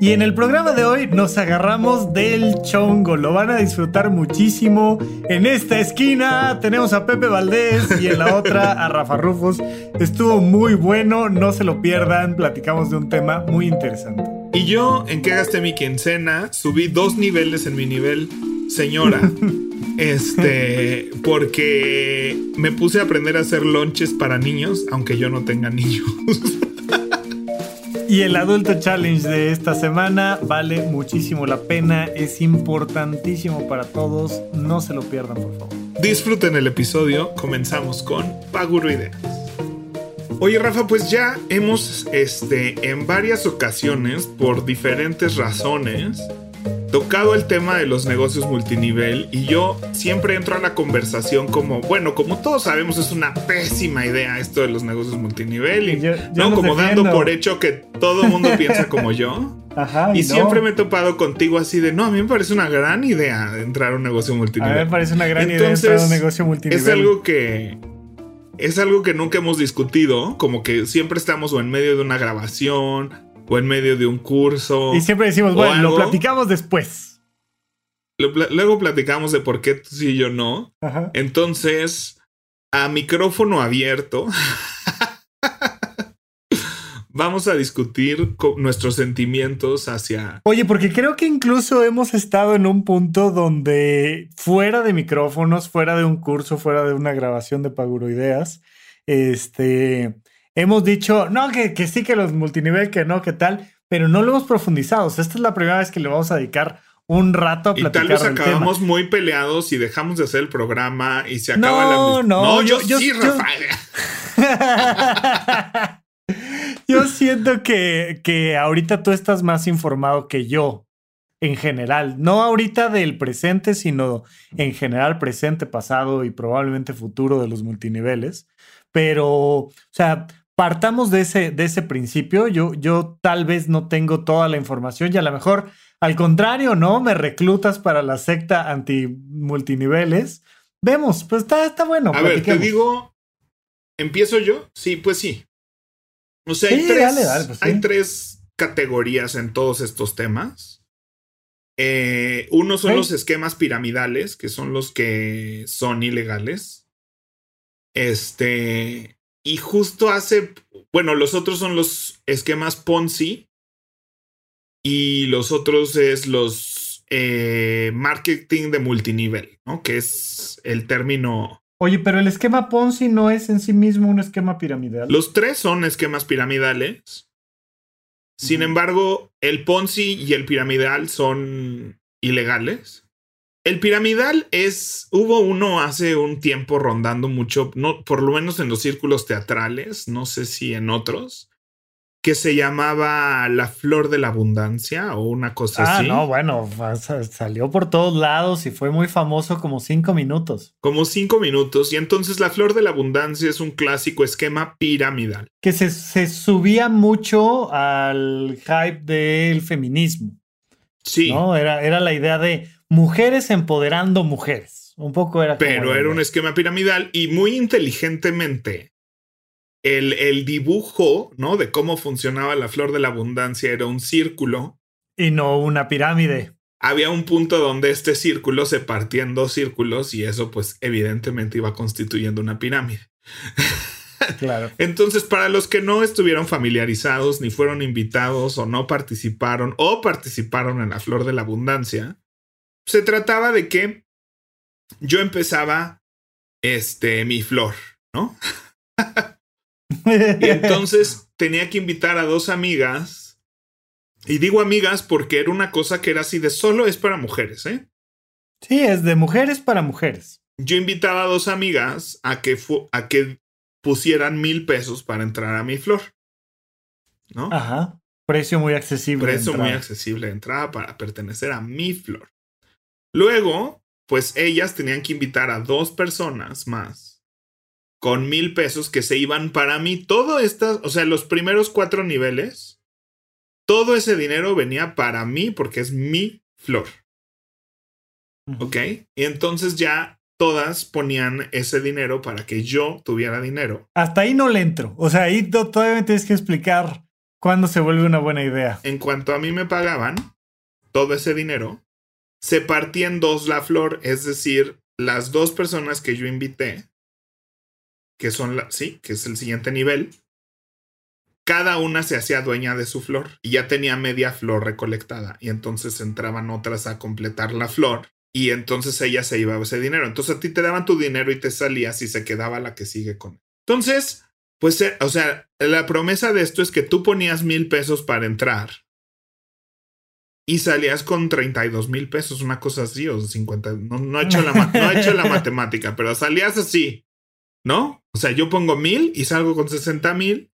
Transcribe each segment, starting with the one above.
Y en el programa de hoy nos agarramos del chongo. Lo van a disfrutar muchísimo. En esta esquina tenemos a Pepe Valdés y en la otra a Rafa Rufus. Estuvo muy bueno, no se lo pierdan. Platicamos de un tema muy interesante. Y yo, en qué gasté mi quincena, subí dos niveles en mi nivel señora. Este, porque me puse a aprender a hacer lonches para niños, aunque yo no tenga niños. Y el Adulto Challenge de esta semana vale muchísimo la pena, es importantísimo para todos, no se lo pierdan por favor. Disfruten el episodio, comenzamos con Paguro Ideas. Oye Rafa, pues ya hemos este, en varias ocasiones, por diferentes razones, tocado el tema de los negocios multinivel y yo siempre entro a la conversación como, bueno, como todos sabemos es una pésima idea esto de los negocios multinivel y no como dando por hecho que todo el mundo piensa como yo. y, siempre me he topado contigo así de, no, a mí me parece una gran idea entrar a un negocio multinivel. A mí me parece una gran idea entrar a un negocio multinivel. Es algo que es algo que nunca hemos discutido, como que siempre estamos o en medio de una grabación o en medio de un curso. Y siempre decimos, bueno, lo platicamos después. Luego platicamos de por qué tú sí y yo no. Entonces, a micrófono abierto, vamos a discutir nuestros sentimientos hacia... Oye, porque creo que incluso hemos estado en un punto donde fuera de micrófonos, fuera de un curso, fuera de una grabación de Paguro Ideas, este hemos dicho, no, que, que, sí, que los multinivel, que no, que tal, pero no lo hemos profundizado. esta es la primera vez que le vamos a dedicar un rato a platicar. Y tal vez acabamos muy peleados y dejamos de hacer el programa y se acaba no, la. No, no, yo, yo sí, Rafael. yo siento que, que ahorita tú estás más informado que yo en general, no ahorita del presente, sino en general presente, pasado y probablemente futuro de los multiniveles. Pero, o sea, partamos de ese, de ese principio. Yo, yo tal vez no tengo toda la información y a lo mejor, al contrario, ¿no? Me reclutas para la secta anti-multiniveles. Vemos, pues está, está bueno. A ver, te digo, ¿empiezo yo? Sí, pues sí. O sea, hay, tres, pues hay tres categorías en todos estos temas. Eh, uno son los esquemas piramidales, que son los que son ilegales. Este, y justo hace, bueno, los otros son los esquemas Ponzi y los otros es los eh, marketing de multinivel, ¿no? Que es el término... Oye, pero el esquema Ponzi no es en sí mismo un esquema piramidal. Los tres son esquemas piramidales. Sin embargo, el Ponzi y el piramidal son ilegales. El piramidal es. Hubo uno hace un tiempo rondando mucho, no, por lo menos en los círculos teatrales, no sé si en otros, que se llamaba La Flor de la Abundancia o una cosa ah, así. Ah, no, bueno, salió por todos lados y fue muy famoso como cinco minutos. Como cinco minutos. Y entonces La Flor de la Abundancia es un clásico esquema piramidal. Que se, se subía mucho al hype del feminismo. Sí. ¿no? Era, era la idea de mujeres empoderando mujeres. Un poco era. Pero era un esquema piramidal y muy inteligentemente. El, el dibujo, ¿no? De cómo funcionaba la flor de la abundancia era un círculo. Y no una pirámide. Había un punto donde este círculo se partía en dos círculos y eso pues evidentemente iba constituyendo una pirámide. Claro. Entonces, para los que no estuvieron familiarizados, ni fueron invitados o no participaron o participaron en la Flor de la Abundancia, se trataba de que yo empezaba este mi flor, ¿no? y entonces tenía que invitar a dos amigas. Y digo amigas porque era una cosa que era así de solo es para mujeres, ¿eh? Sí, es de mujeres para mujeres. Yo invitaba a dos amigas a que, a que pusieran mil pesos para entrar a mi flor. ¿No? Ajá. Precio muy accesible. Precio muy accesible de entrada para pertenecer a mi flor. Luego, pues ellas tenían que invitar a dos personas más con mil pesos que se iban para mí. Todo estas, o sea, los primeros cuatro niveles, todo ese dinero venía para mí porque es mi flor. ¿Ok? Y entonces ya todas ponían ese dinero para que yo tuviera dinero. Hasta ahí no le entro. O sea, ahí todavía me tienes que explicar cuándo se vuelve una buena idea. En cuanto a mí me pagaban todo ese dinero, se partía en dos la flor, es decir, las dos personas que yo invité, que son la, sí, que es el siguiente nivel, cada una se hacía dueña de su flor y ya tenía media flor recolectada y entonces entraban otras a completar la flor y entonces ella se iba ese dinero. Entonces a ti te daban tu dinero y te salías y se quedaba la que sigue con. Entonces, pues, eh, o sea, la promesa de esto es que tú ponías mil pesos para entrar y salías con 32 mil pesos, una cosa así, o 50. No, he hecho la, no he hecho la matemática, pero salías así, ¿no? O sea, yo pongo mil y salgo con 60 mil.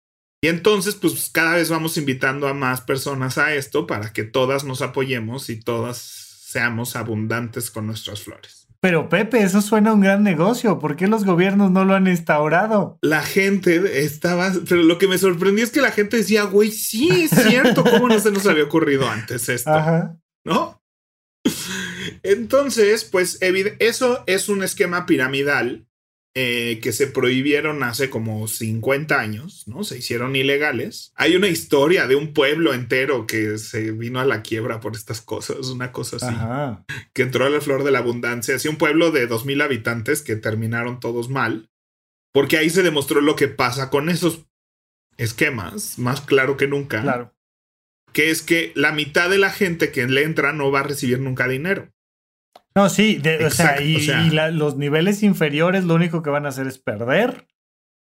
Y entonces, pues cada vez vamos invitando a más personas a esto para que todas nos apoyemos y todas seamos abundantes con nuestras flores. Pero Pepe, eso suena a un gran negocio. ¿Por qué los gobiernos no lo han instaurado? La gente estaba, pero lo que me sorprendió es que la gente decía, güey, sí, es cierto, ¿cómo no se nos había ocurrido antes esto? Ajá. ¿No? Entonces, pues eso es un esquema piramidal eh, que se prohibieron hace como 50 años, ¿no? Se hicieron ilegales. Hay una historia de un pueblo entero que se vino a la quiebra por estas cosas, una cosa así. Que entró a la flor de la abundancia. Así un pueblo de 2.000 habitantes que terminaron todos mal. Porque ahí se demostró lo que pasa con esos esquemas, más claro que nunca. Claro. Que es que la mitad de la gente que le entra no va a recibir nunca dinero. No, sí, o sea, y, los niveles inferiores lo único que van a hacer es perder.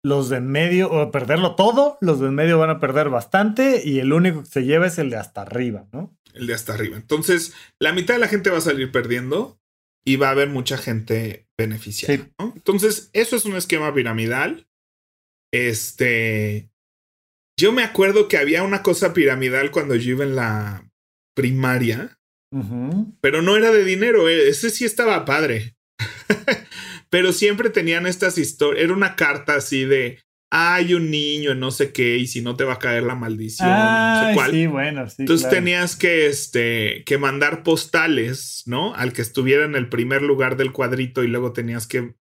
Los de en medio, o perderlo todo, los de en medio van a perder bastante y el único que se lleva es el de hasta arriba, ¿no? El de hasta arriba. Entonces, la mitad de la gente va a salir perdiendo y va a haber mucha gente beneficiada. Entonces, eso es un esquema piramidal. Este. Yo me acuerdo que había una cosa piramidal cuando yo iba en la primaria pero no era de dinero, eh, ese sí estaba padre. Pero siempre tenían estas historias, era una carta así de, hay un niño en no sé qué y si no te va a caer la maldición. no sé cuál. Sí, bueno, sí, Entonces tenías que, este, que mandar postales, ¿no? Al que estuviera en el primer lugar del cuadrito y luego tenías que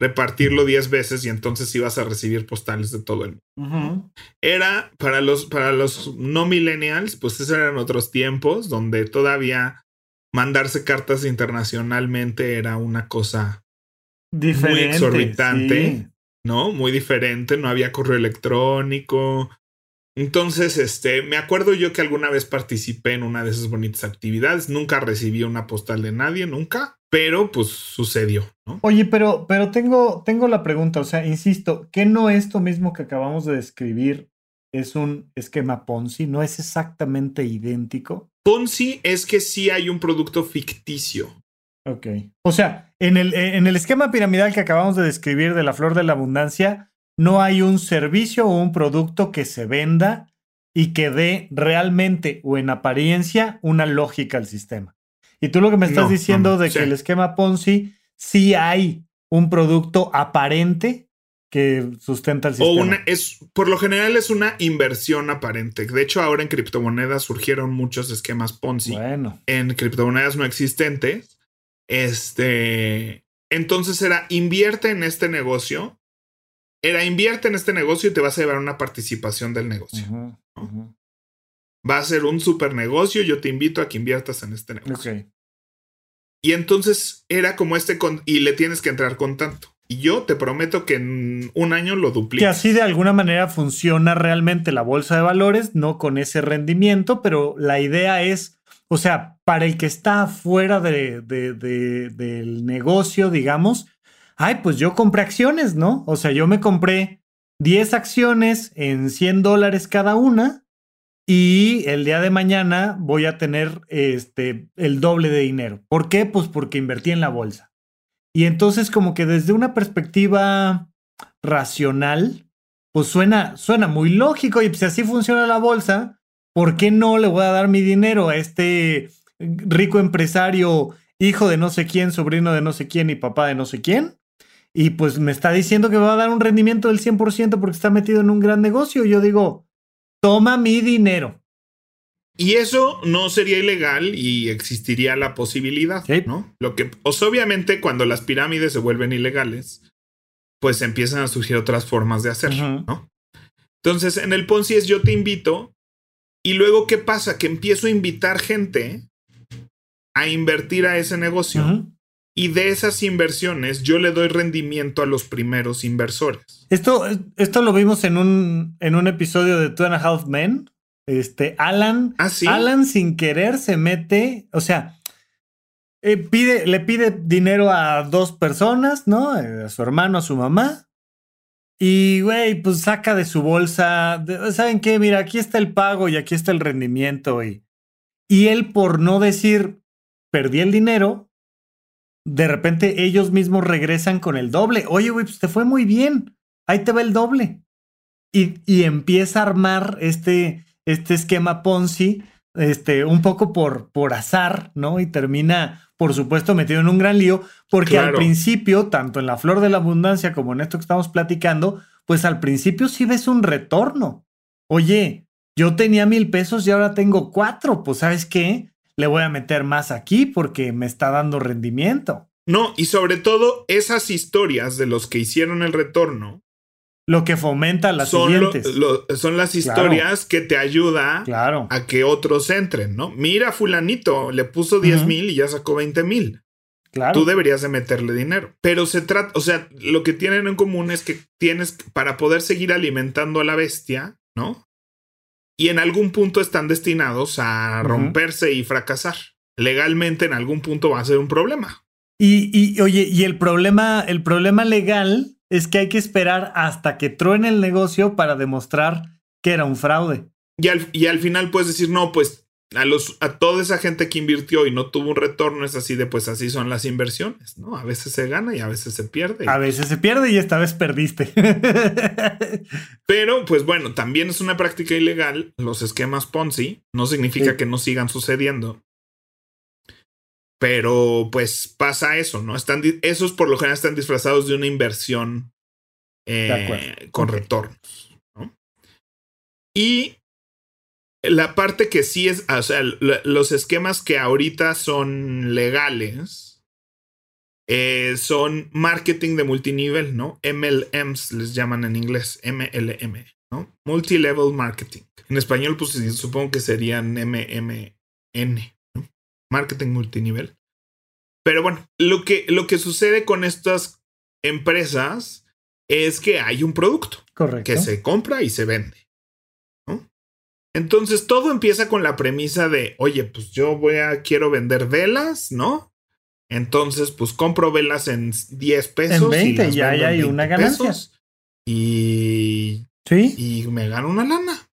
repartirlo 10 veces y entonces ibas a recibir postales de todo el mundo. Era para los, para los no millennials, pues esos eran otros tiempos donde todavía mandarse cartas internacionalmente era una cosa Diferente, muy exorbitante, ¿no? Muy diferente, no había correo electrónico. Entonces, este, me acuerdo yo que alguna vez participé en una de esas bonitas actividades, nunca recibí una postal de nadie, nunca, pero pues sucedió, ¿no? Oye, pero, pero tengo, tengo la pregunta, o sea, insisto, ¿qué no esto mismo que acabamos de describir es un esquema Ponzi? ¿No es exactamente idéntico? Ponzi es que sí hay un producto ficticio. Ok. O sea, en el, en el esquema piramidal que acabamos de describir de la flor de la abundancia, no hay un servicio o un producto que se venda y que dé realmente o en apariencia una lógica al sistema. Y tú lo que me estás diciendo de que el esquema Ponzi sí hay un producto aparente que sustenta el sistema. O una, es, por lo general es una inversión aparente. De hecho, ahora en criptomonedas surgieron muchos esquemas Ponzi. Bueno. En criptomonedas no existentes. Este. Entonces era invierte en este negocio. Era invierte en este negocio y te vas a llevar una participación del negocio. Va a ser un super negocio. Yo te invito a que inviertas en este negocio. Y entonces era como este con, y le tienes que entrar con tanto. Y yo te prometo que en un año lo duplico. Que así de alguna manera funciona realmente la bolsa de valores, no con ese rendimiento, pero la idea es, o sea, para el que está fuera de, del negocio, digamos, ay, pues yo compré acciones, ¿no? O sea, yo me compré 10 acciones en 100 dólares cada una y el día de mañana voy a tener este, el doble de dinero. ¿Por qué? Pues porque invertí en la bolsa. Y entonces como que desde una perspectiva racional, pues suena, suena muy lógico y si así funciona la bolsa, ¿por qué no le voy a dar mi dinero a este rico empresario, hijo de no sé quién, sobrino de no sé quién y papá de no sé quién? Y pues me está diciendo que va a dar un rendimiento del 100% porque está metido en un gran negocio. Yo digo, toma mi dinero. Y eso no sería ilegal y existiría la posibilidad, ¿no? Lo que, pues, obviamente, cuando las pirámides se vuelven ilegales, pues empiezan a surgir otras formas de hacerlo, ¿no? Entonces, en el Ponzi es yo te invito y luego, ¿qué pasa? Que empiezo a invitar gente a invertir a ese negocio. Y de esas inversiones yo le doy rendimiento a los primeros inversores. Esto, esto lo vimos en un, en un episodio de Two and a Half Men. Este, Alan, ¿Ah, Alan sin querer se mete, o sea, eh, pide, le pide dinero a dos personas, ¿no? Eh, a su hermano, a su mamá. Y, güey, pues saca de su bolsa, ¿saben qué? Mira, aquí está el pago y aquí está el rendimiento. Y, y él, por no decir, perdí el dinero, de repente ellos mismos regresan con el doble. Oye, güey, pues te fue muy bien. Ahí te va el doble. Y, y empieza a armar este, este esquema Ponzi, este, un poco por, por azar, ¿no? Y termina, por supuesto, metido en un gran lío, porque al principio, tanto en la flor de la abundancia como en esto que estamos platicando, pues al principio sí ves un retorno. Oye, yo tenía mil pesos y ahora tengo cuatro, pues ¿sabes qué? Le voy a meter más aquí porque me está dando rendimiento. No, y sobre todo esas historias de los que hicieron el retorno lo que fomenta las son siguientes. son las historias que te ayuda claro. a que otros entren, ¿no? Mira, fulanito, le puso 10 mil y ya sacó 20 mil. Claro. Tú deberías de meterle dinero. Pero se trata, o sea, lo que tienen en común es que tienes, para poder seguir alimentando a la bestia, ¿no? Y en algún punto están destinados a romperse y fracasar. Legalmente en algún punto va a ser un problema. Y, y oye, y el problema, el problema legal es que hay que esperar hasta que truene el negocio para demostrar que era un fraude. Y al, y al final puedes decir, no, pues a, los, a toda esa gente que invirtió y no tuvo un retorno es así de, pues así son las inversiones, ¿no? A veces se gana y a veces se pierde. A veces se pierde y esta vez perdiste. Pero, pues bueno, también es una práctica ilegal. Los esquemas Ponzi no significa que no sigan sucediendo. Pero pues pasa eso, ¿no? Están, esos por lo general están disfrazados de una inversión eh, con retornos. ¿no? Y la parte que sí es, o sea, los esquemas que ahorita son legales eh, son marketing de multinivel, ¿no? MLMs les llaman en inglés, MLM, ¿no? Multilevel marketing. En español, pues supongo que serían MMN marketing multinivel. Pero bueno, lo que, lo que sucede con estas empresas es que hay un producto que se compra y se vende. Entonces todo empieza con la premisa de, oye, pues yo voy a, quiero vender velas, ¿no? Entonces, pues compro velas en 10 pesos. En 20 y ya hay una ganancia. y, ¿Sí? y me gano una lana.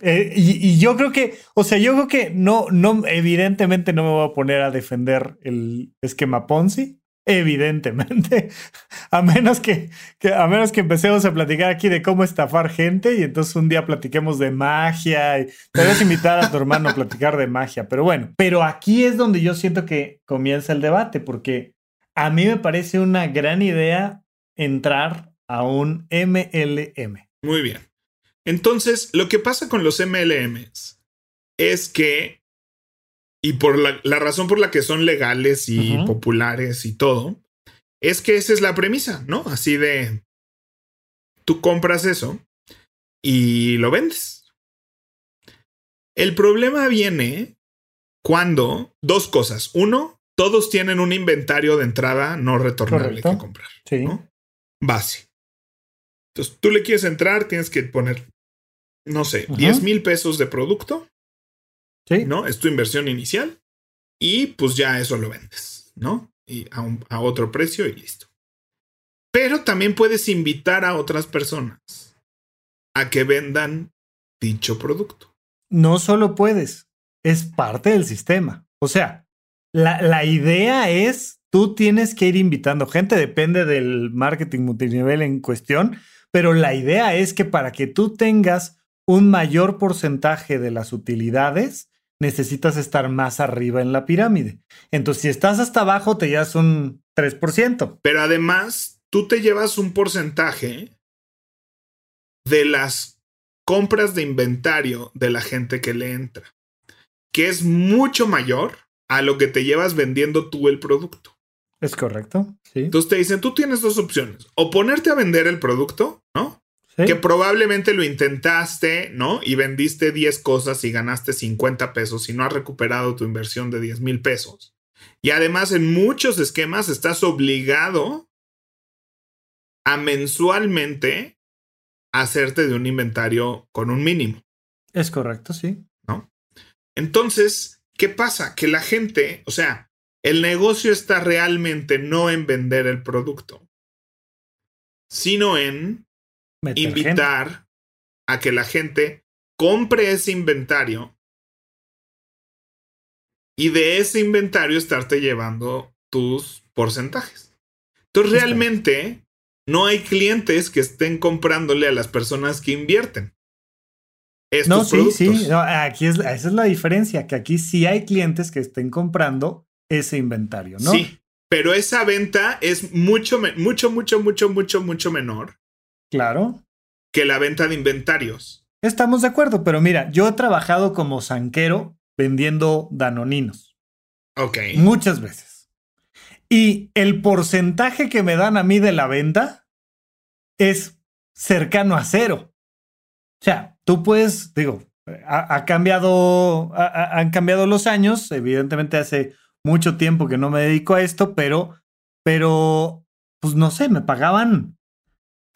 Eh, y, yo creo que, o sea, yo creo que no, no, evidentemente no me voy a poner a defender el esquema Ponzi. Evidentemente. A menos que, a menos que empecemos a platicar aquí de cómo estafar gente y entonces un día platiquemos de magia y te debes invitar a tu hermano a platicar de magia. Pero bueno, pero aquí es donde yo siento que comienza el debate porque a mí me parece una gran idea entrar a un MLM. Muy bien. Entonces, lo que pasa con los MLMs es que, y por la, razón por la que son legales y populares y todo, es que esa es la premisa, ¿no? Así de, tú compras eso y lo vendes. El problema viene cuando dos cosas. Uno, todos tienen un inventario de entrada no retornable que comprar. Sí. Base. Entonces, tú le quieres entrar, tienes que poner no sé, 10 mil pesos de producto. Sí. ¿No? Es tu inversión inicial. Y pues ya eso lo vendes, ¿no? Y a, otro precio y listo. Pero también puedes invitar a otras personas a que vendan dicho producto. No solo puedes, es parte del sistema. O sea, la, la, idea es, tú tienes que ir invitando gente, depende del marketing multinivel en cuestión, pero la idea es que para que tú tengas un mayor porcentaje de las utilidades, necesitas estar más arriba en la pirámide. Entonces, si estás hasta abajo, te llevas un 3%. Pero además, tú te llevas un porcentaje de las compras de inventario de la gente que le entra, que es mucho mayor a lo que te llevas vendiendo tú el producto. Es correcto, sí. Entonces te dicen, tú tienes dos opciones, o ponerte a vender el producto, ¿no? Que probablemente lo intentaste, ¿no? Y vendiste 10 cosas y ganaste 50 pesos y no has recuperado tu inversión de 10 mil pesos. Y además en muchos esquemas estás obligado a mensualmente hacerte de un inventario con un mínimo. Es correcto, sí. ¿No? Entonces, ¿qué pasa? Que la gente, o sea, el negocio está realmente no en vender el producto, sino en invitar a que la gente compre ese inventario y de ese inventario estarte llevando tus porcentajes. Entonces realmente no hay clientes que estén comprándole a las personas que invierten. no, sí, sí. aquí es, esa es la diferencia, que aquí sí hay clientes que estén comprando ese inventario, ¿no? Sí, pero esa venta es mucho, mucho, mucho, mucho, mucho, mucho menor Claro. Que la venta de inventarios. Estamos de acuerdo, pero mira, yo he trabajado como zanquero vendiendo danoninos. Ok. Muchas veces. Y el porcentaje que me dan a mí de la venta es cercano a cero. O sea, tú puedes, digo, ha, cambiado, han cambiado los años. Evidentemente hace mucho tiempo que no me dedico a esto, pero, pero, pues no sé, me pagaban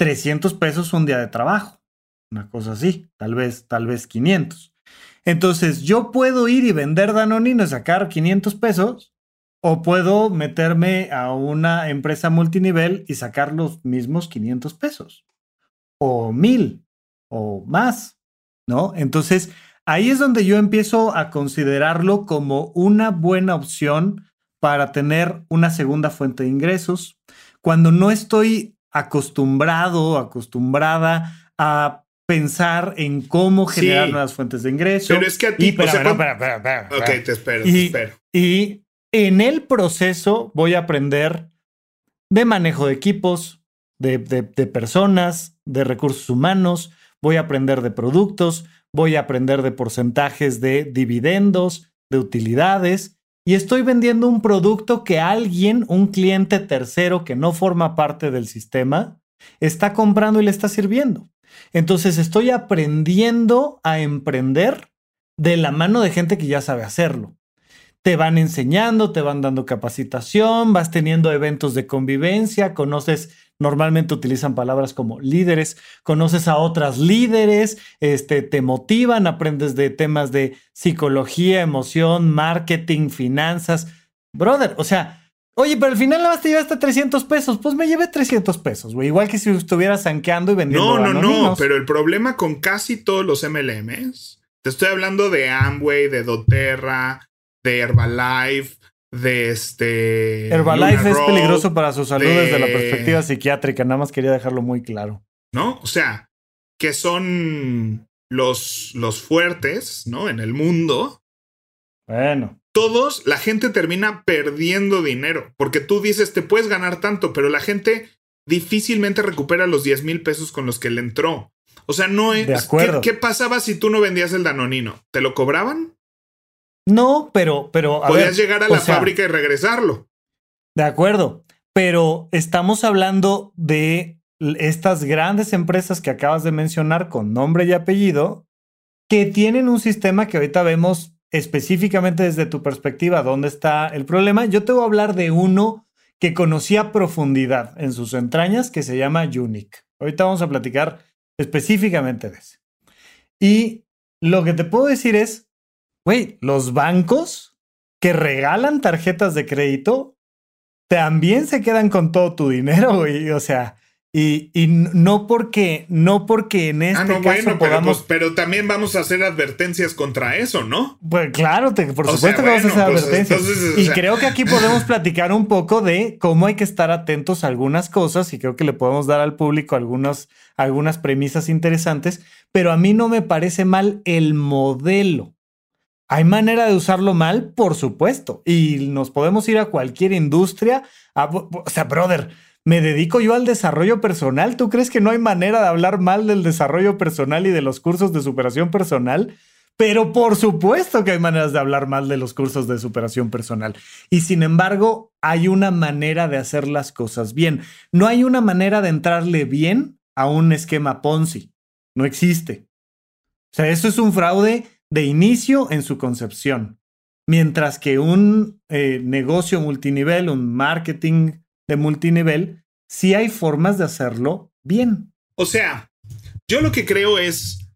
300 pesos un día de trabajo. Una cosa así, tal vez, tal vez 500. Entonces, yo puedo ir y vender Danonino y sacar 500 pesos, o puedo meterme a una empresa multinivel y sacar los mismos 500 pesos, o mil, o más, ¿no? Entonces, ahí es donde yo empiezo a considerarlo como una buena opción para tener una segunda fuente de ingresos. Cuando no estoy acostumbrado, acostumbrada a pensar en cómo generar nuevas fuentes de ingreso. Pero es que a ti, y, espera, espera, Ok, te espero, y, te espero. Y en el proceso voy a aprender de manejo de equipos, de, de, de personas, de recursos humanos, voy a aprender de productos, voy a aprender de porcentajes de dividendos, de utilidades y estoy vendiendo un producto que alguien, un cliente tercero que no forma parte del sistema, está comprando y le está sirviendo. Entonces estoy aprendiendo a emprender de la mano de gente que ya sabe hacerlo. Te van enseñando, te van dando capacitación, vas teniendo eventos de convivencia, conoces normalmente utilizan palabras como líderes, conoces a otras líderes, este, te motivan, aprendes de temas de psicología, emoción, marketing, finanzas. Brother, o sea, Oye, pero al final nada más te llevaste 300 pesos. Pues me llevé 300 pesos, güey. Igual que si estuvieras sanqueando y vendiendo. No, no, no. Pero el problema con casi todos los MLMs, te estoy hablando de Amway, de doTERRA, de Herbalife, de este. Herbalife es peligroso para su salud desde la perspectiva psiquiátrica, nada más quería dejarlo muy claro. ¿No? O sea, que son los, los fuertes, ¿no? En el mundo. Bueno. Todos, la gente termina perdiendo dinero, porque tú dices, te puedes ganar tanto, pero la gente difícilmente recupera los 10 mil pesos con los que le entró. O sea, no es. ¿qué, ¿Qué pasaba si tú no vendías el danonino? ¿Te lo cobraban? No, pero, pero. A Podías llegar a la fábrica y regresarlo. De acuerdo. Pero estamos hablando de estas grandes empresas que acabas de mencionar con nombre y apellido, que tienen un sistema que ahorita vemos específicamente desde tu perspectiva dónde está el problema. Yo te voy a hablar de uno que conocí a profundidad en sus entrañas, que se llama Unique. Ahorita vamos a platicar específicamente de ese. Y lo que te puedo decir es, Güey, los bancos que regalan tarjetas de crédito también se quedan con todo tu dinero, güey. O sea, Y, y no porque, no porque en este ah, no, caso bueno, podamos. pues, pero también vamos a hacer advertencias contra eso, ¿no? Pues claro, te- por O supuesto sea, que vamos a hacer pues, advertencias. entonces, y sea- creo que aquí podemos platicar un poco de cómo hay que estar atentos a algunas cosas y creo que le podemos dar al público algunos, algunas premisas interesantes, pero a mí no me parece mal el modelo. ¿Hay manera de usarlo mal? Por supuesto. Y nos podemos ir a cualquier industria. a- o sea, brother, me dedico yo al desarrollo personal. ¿Tú crees que no hay manera de hablar mal del desarrollo personal y de los cursos de superación personal? Pero por supuesto que hay maneras de hablar mal de los cursos de superación personal. Y sin embargo, hay una manera de hacer las cosas bien. No hay una manera de entrarle bien a un esquema Ponzi. No existe. O sea, eso es un fraude de inicio en su concepción. Mientras que un eh, negocio multinivel, un marketing de multinivel, sí hay formas de hacerlo bien. O sea, yo lo que creo es,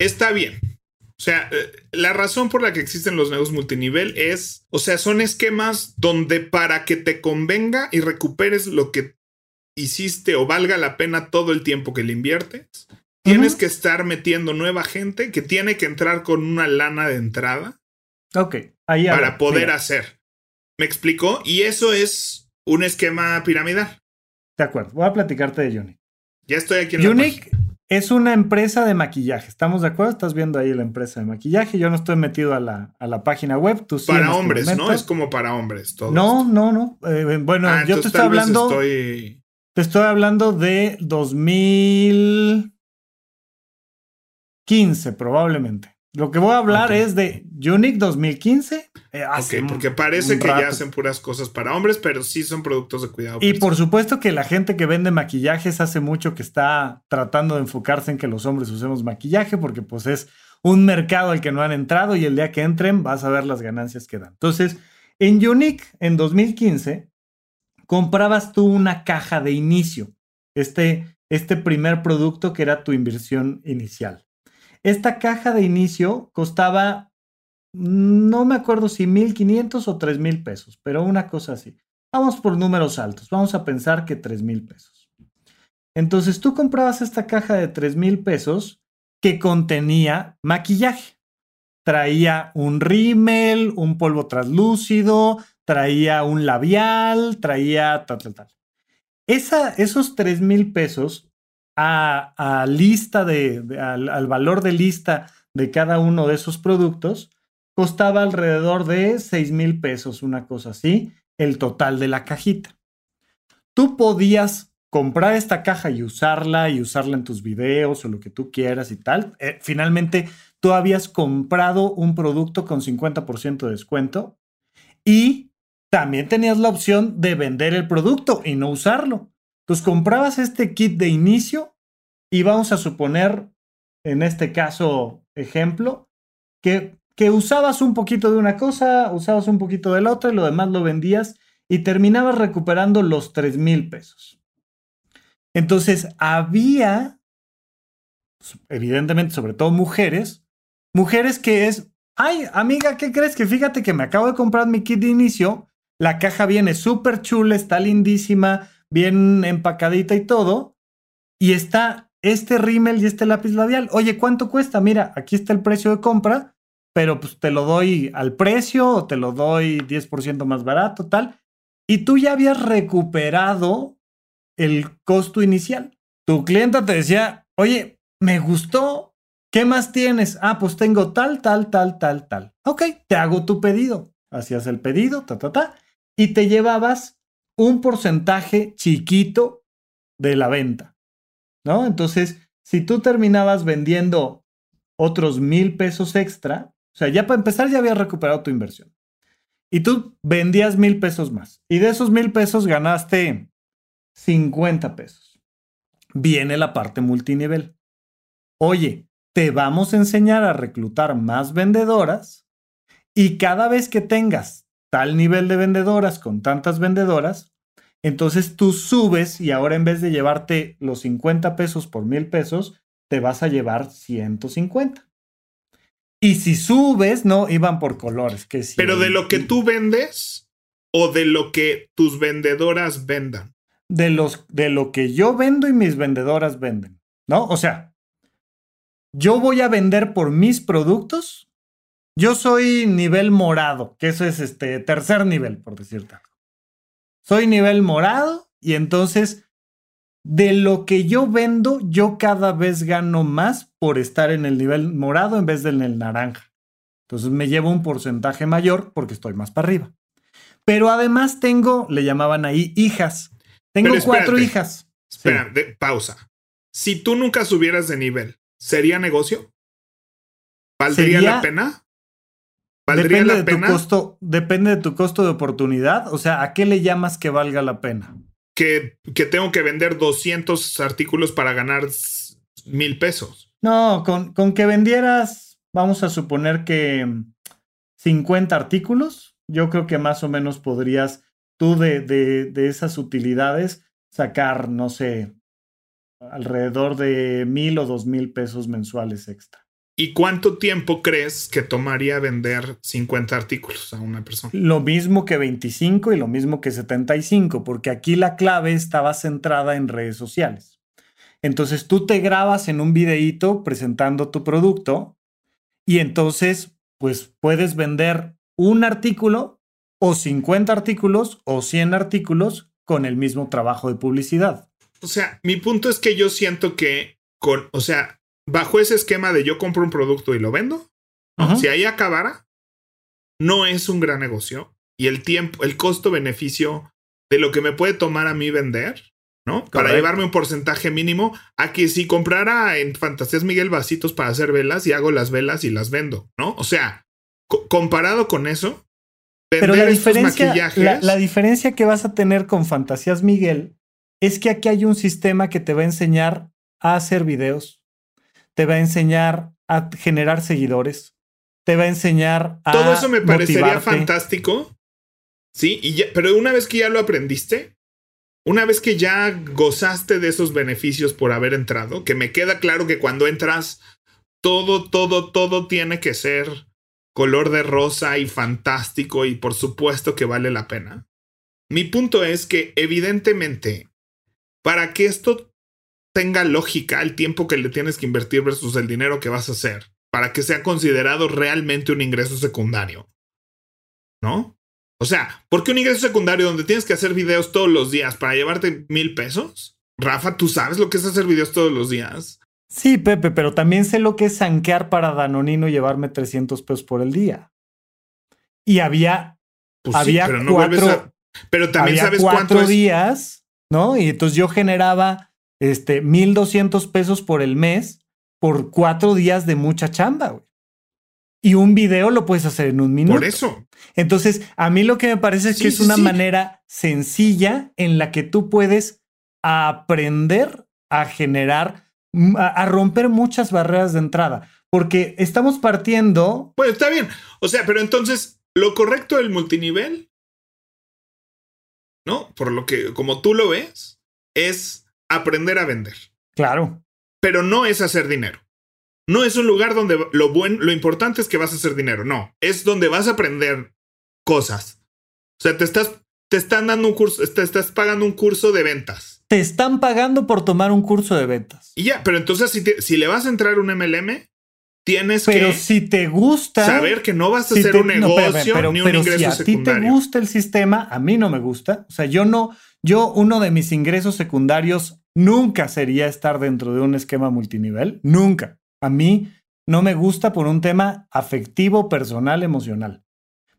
está bien. O sea, eh, la razón por la que existen los negocios multinivel es, o sea, son esquemas donde para que te convenga y recuperes lo que hiciste o valga la pena todo el tiempo que le inviertes, tienes que estar metiendo nueva gente que tiene que entrar con una lana de entrada Ok, ahí para poder mira, hacer. ¿Me explico? Y eso es un esquema piramidal. De acuerdo, voy a platicarte de Unique. Ya estoy aquí en la Unique es una empresa de maquillaje. ¿Estamos de acuerdo? Estás viendo ahí la empresa de maquillaje. Yo no estoy metido a la, a la página web. Tú sí Para este hombres, ¿no? Es como para hombres todo. No, esto. no, no. Eh, bueno, Ah, yo te estoy hablando. estoy- Te estoy hablando de 2015, probablemente. Lo que voy a hablar es de Unique 2015. eh, Ok, hace porque parece un que rato. ya hacen puras cosas para hombres, pero sí son productos de cuidado. Y personal. por supuesto que la gente que vende maquillajes hace mucho que está tratando de enfocarse en que los hombres usemos maquillaje porque pues es un mercado al que no han entrado y el día que entren vas a ver las ganancias que dan. Entonces, en Unique en 2015 comprabas tú una caja de inicio, este, este primer producto que era tu inversión inicial. Esta caja de inicio costaba, no me acuerdo si 1.500 o 3.000 pesos, pero una cosa así. Vamos por números altos. Vamos a pensar que 3 mil pesos. Entonces tú comprabas esta caja de 3 mil pesos que contenía maquillaje. Traía un rímel, un polvo translúcido, traía un labial, traía tal, tal, tal. Esos 3 mil pesos a, lista de, al valor de lista de cada uno de esos productos costaba alrededor de 6 mil pesos, una cosa así el total de la cajita. Tú podías comprar esta caja y usarla y usarla en tus videos o lo que tú quieras y tal. Eh, finalmente, tú habías comprado un producto con 50% de descuento y también tenías la opción de vender el producto y no usarlo. Entonces comprabas este kit de inicio y vamos a suponer, en este caso, ejemplo, que, que usabas un poquito de una cosa, usabas un poquito de la otra y lo demás lo vendías y terminabas recuperando los 3 mil pesos. Entonces había, evidentemente, sobre todo mujeres, mujeres que es, ay, amiga, ¿qué crees? Que fíjate que me acabo de comprar mi kit de inicio, la caja viene súper chula, está lindísima, bien empacadita y todo, y está este rímel y este lápiz labial. Oye, ¿cuánto cuesta? Mira, aquí está el precio de compra, pero pues te lo doy al precio o te lo doy 10% más barato, tal. Y tú ya habías recuperado el costo inicial. Tu clienta te decía, oye, me gustó, ¿qué más tienes? Ah, pues tengo tal, tal, tal, tal, tal. Ok, te hago tu pedido. Hacías el pedido, ta, ta, ta, y te llevabas un porcentaje chiquito de la venta, ¿no? Entonces, si tú terminabas vendiendo otros mil pesos extra, o sea, ya para empezar ya habías recuperado tu inversión. Y tú vendías mil pesos más. Y de esos mil pesos ganaste 50 pesos. Viene la parte multinivel. Oye, te vamos a enseñar a reclutar más vendedoras y cada vez que tengas tal nivel de vendedoras con tantas vendedoras, entonces tú subes y ahora en vez de llevarte los 50 pesos por mil pesos, te vas a llevar 150. Y si subes, no, iban por colores. Que si Pero de lo que tú vendes o de lo que tus vendedoras vendan. de, los, de lo que yo vendo y mis vendedoras venden, ¿no? O sea, yo voy a vender por mis productos. Yo soy nivel morado, que eso es este tercer nivel, por decirte algo. Soy nivel morado y entonces de lo que yo vendo, yo cada vez gano más por estar en el nivel morado en vez de en el naranja. Entonces me llevo un porcentaje mayor porque estoy más para arriba. Pero además tengo, le llamaban ahí hijas. Tengo cuatro hijas. Espera, pausa. Si tú nunca subieras de nivel, ¿sería negocio? ¿Valdría la pena? ¿Valdría depende la de pena? Tu costo, depende de tu costo de oportunidad. O sea, ¿a qué le llamas que valga la pena? Que, que tengo que vender 200 artículos para ganar mil pesos. No, con, con que vendieras, vamos a suponer que 50 artículos, yo creo que más o menos podrías tú de, de, esas utilidades sacar, no sé, alrededor de mil o dos mil pesos mensuales extra. ¿Y cuánto tiempo crees que tomaría vender 50 artículos a una persona? Lo mismo que 25 y lo mismo que 75, porque aquí la clave estaba centrada en redes sociales. Entonces tú te grabas en un videíto presentando tu producto y entonces pues puedes vender un artículo o 50 artículos o 100 artículos con el mismo trabajo de publicidad. O sea, mi punto es que yo siento que con, o sea, bajo ese esquema de yo compro un producto y lo vendo, si ahí acabara, no es un gran negocio y el tiempo, el costo-beneficio de lo que me puede tomar a mí vender, ¿no? Para llevarme un porcentaje mínimo a que si comprara en Fantasías Miguel vasitos para hacer velas y hago las velas y las vendo, ¿no? O sea, comparado con eso, pero la diferencia, la, diferencia que vas a tener con Fantasías Miguel es que aquí hay un sistema que te va a enseñar a hacer videos, te va a enseñar a generar seguidores, te va a enseñar a. Todo eso me parecería fantástico. Sí, y pero una vez que ya lo aprendiste, una vez que ya gozaste de esos beneficios por haber entrado, que me queda claro que cuando entras, todo, todo, todo tiene que ser color de rosa y fantástico y por supuesto que vale la pena. Mi punto es que evidentemente, para que esto tenga lógica, el tiempo que le tienes que invertir versus el dinero que vas a hacer, para que sea considerado realmente un ingreso secundario. ¿No? O sea, ¿por qué un ingreso secundario donde tienes que hacer videos todos los días para llevarte mil pesos? Rafa, ¿tú sabes lo que es hacer videos todos los días? Sí, Pepe, pero también sé lo que es sanquear para Danonino y llevarme 300 pesos por el día. Y había, pues había pero cuatro, pero también sabes cuatro días, ¿no? Y entonces yo generaba este 1200 pesos por el mes por cuatro días de mucha chamba, güey. Y un video lo puedes hacer en un minuto. Por eso. Entonces, a mí lo que me parece es que es una manera sencilla en la que tú puedes aprender a generar a, romper muchas barreras de entrada, porque estamos partiendo... Pues está bien, o sea, pero entonces lo correcto del multinivel, ¿no? Por lo que, como tú lo ves, es aprender a vender. Claro. Pero no es hacer dinero. No es un lugar donde lo bueno, lo importante es que vas a hacer dinero. No, es donde vas a aprender cosas. O sea, te estás, te están dando un curso, te estás pagando un curso de ventas te están pagando por tomar un curso de ventas. Y ya, pero entonces si, si le vas a entrar un MLM, tienes que. Pero si te gusta. Saber que no vas a hacer un negocio pero, ni un pero si a ti te gusta el sistema, a mí no me gusta. O sea, yo no. Yo, uno de mis ingresos secundarios nunca sería estar dentro de un esquema multinivel. Nunca. A mí no me gusta por un tema afectivo, personal, emocional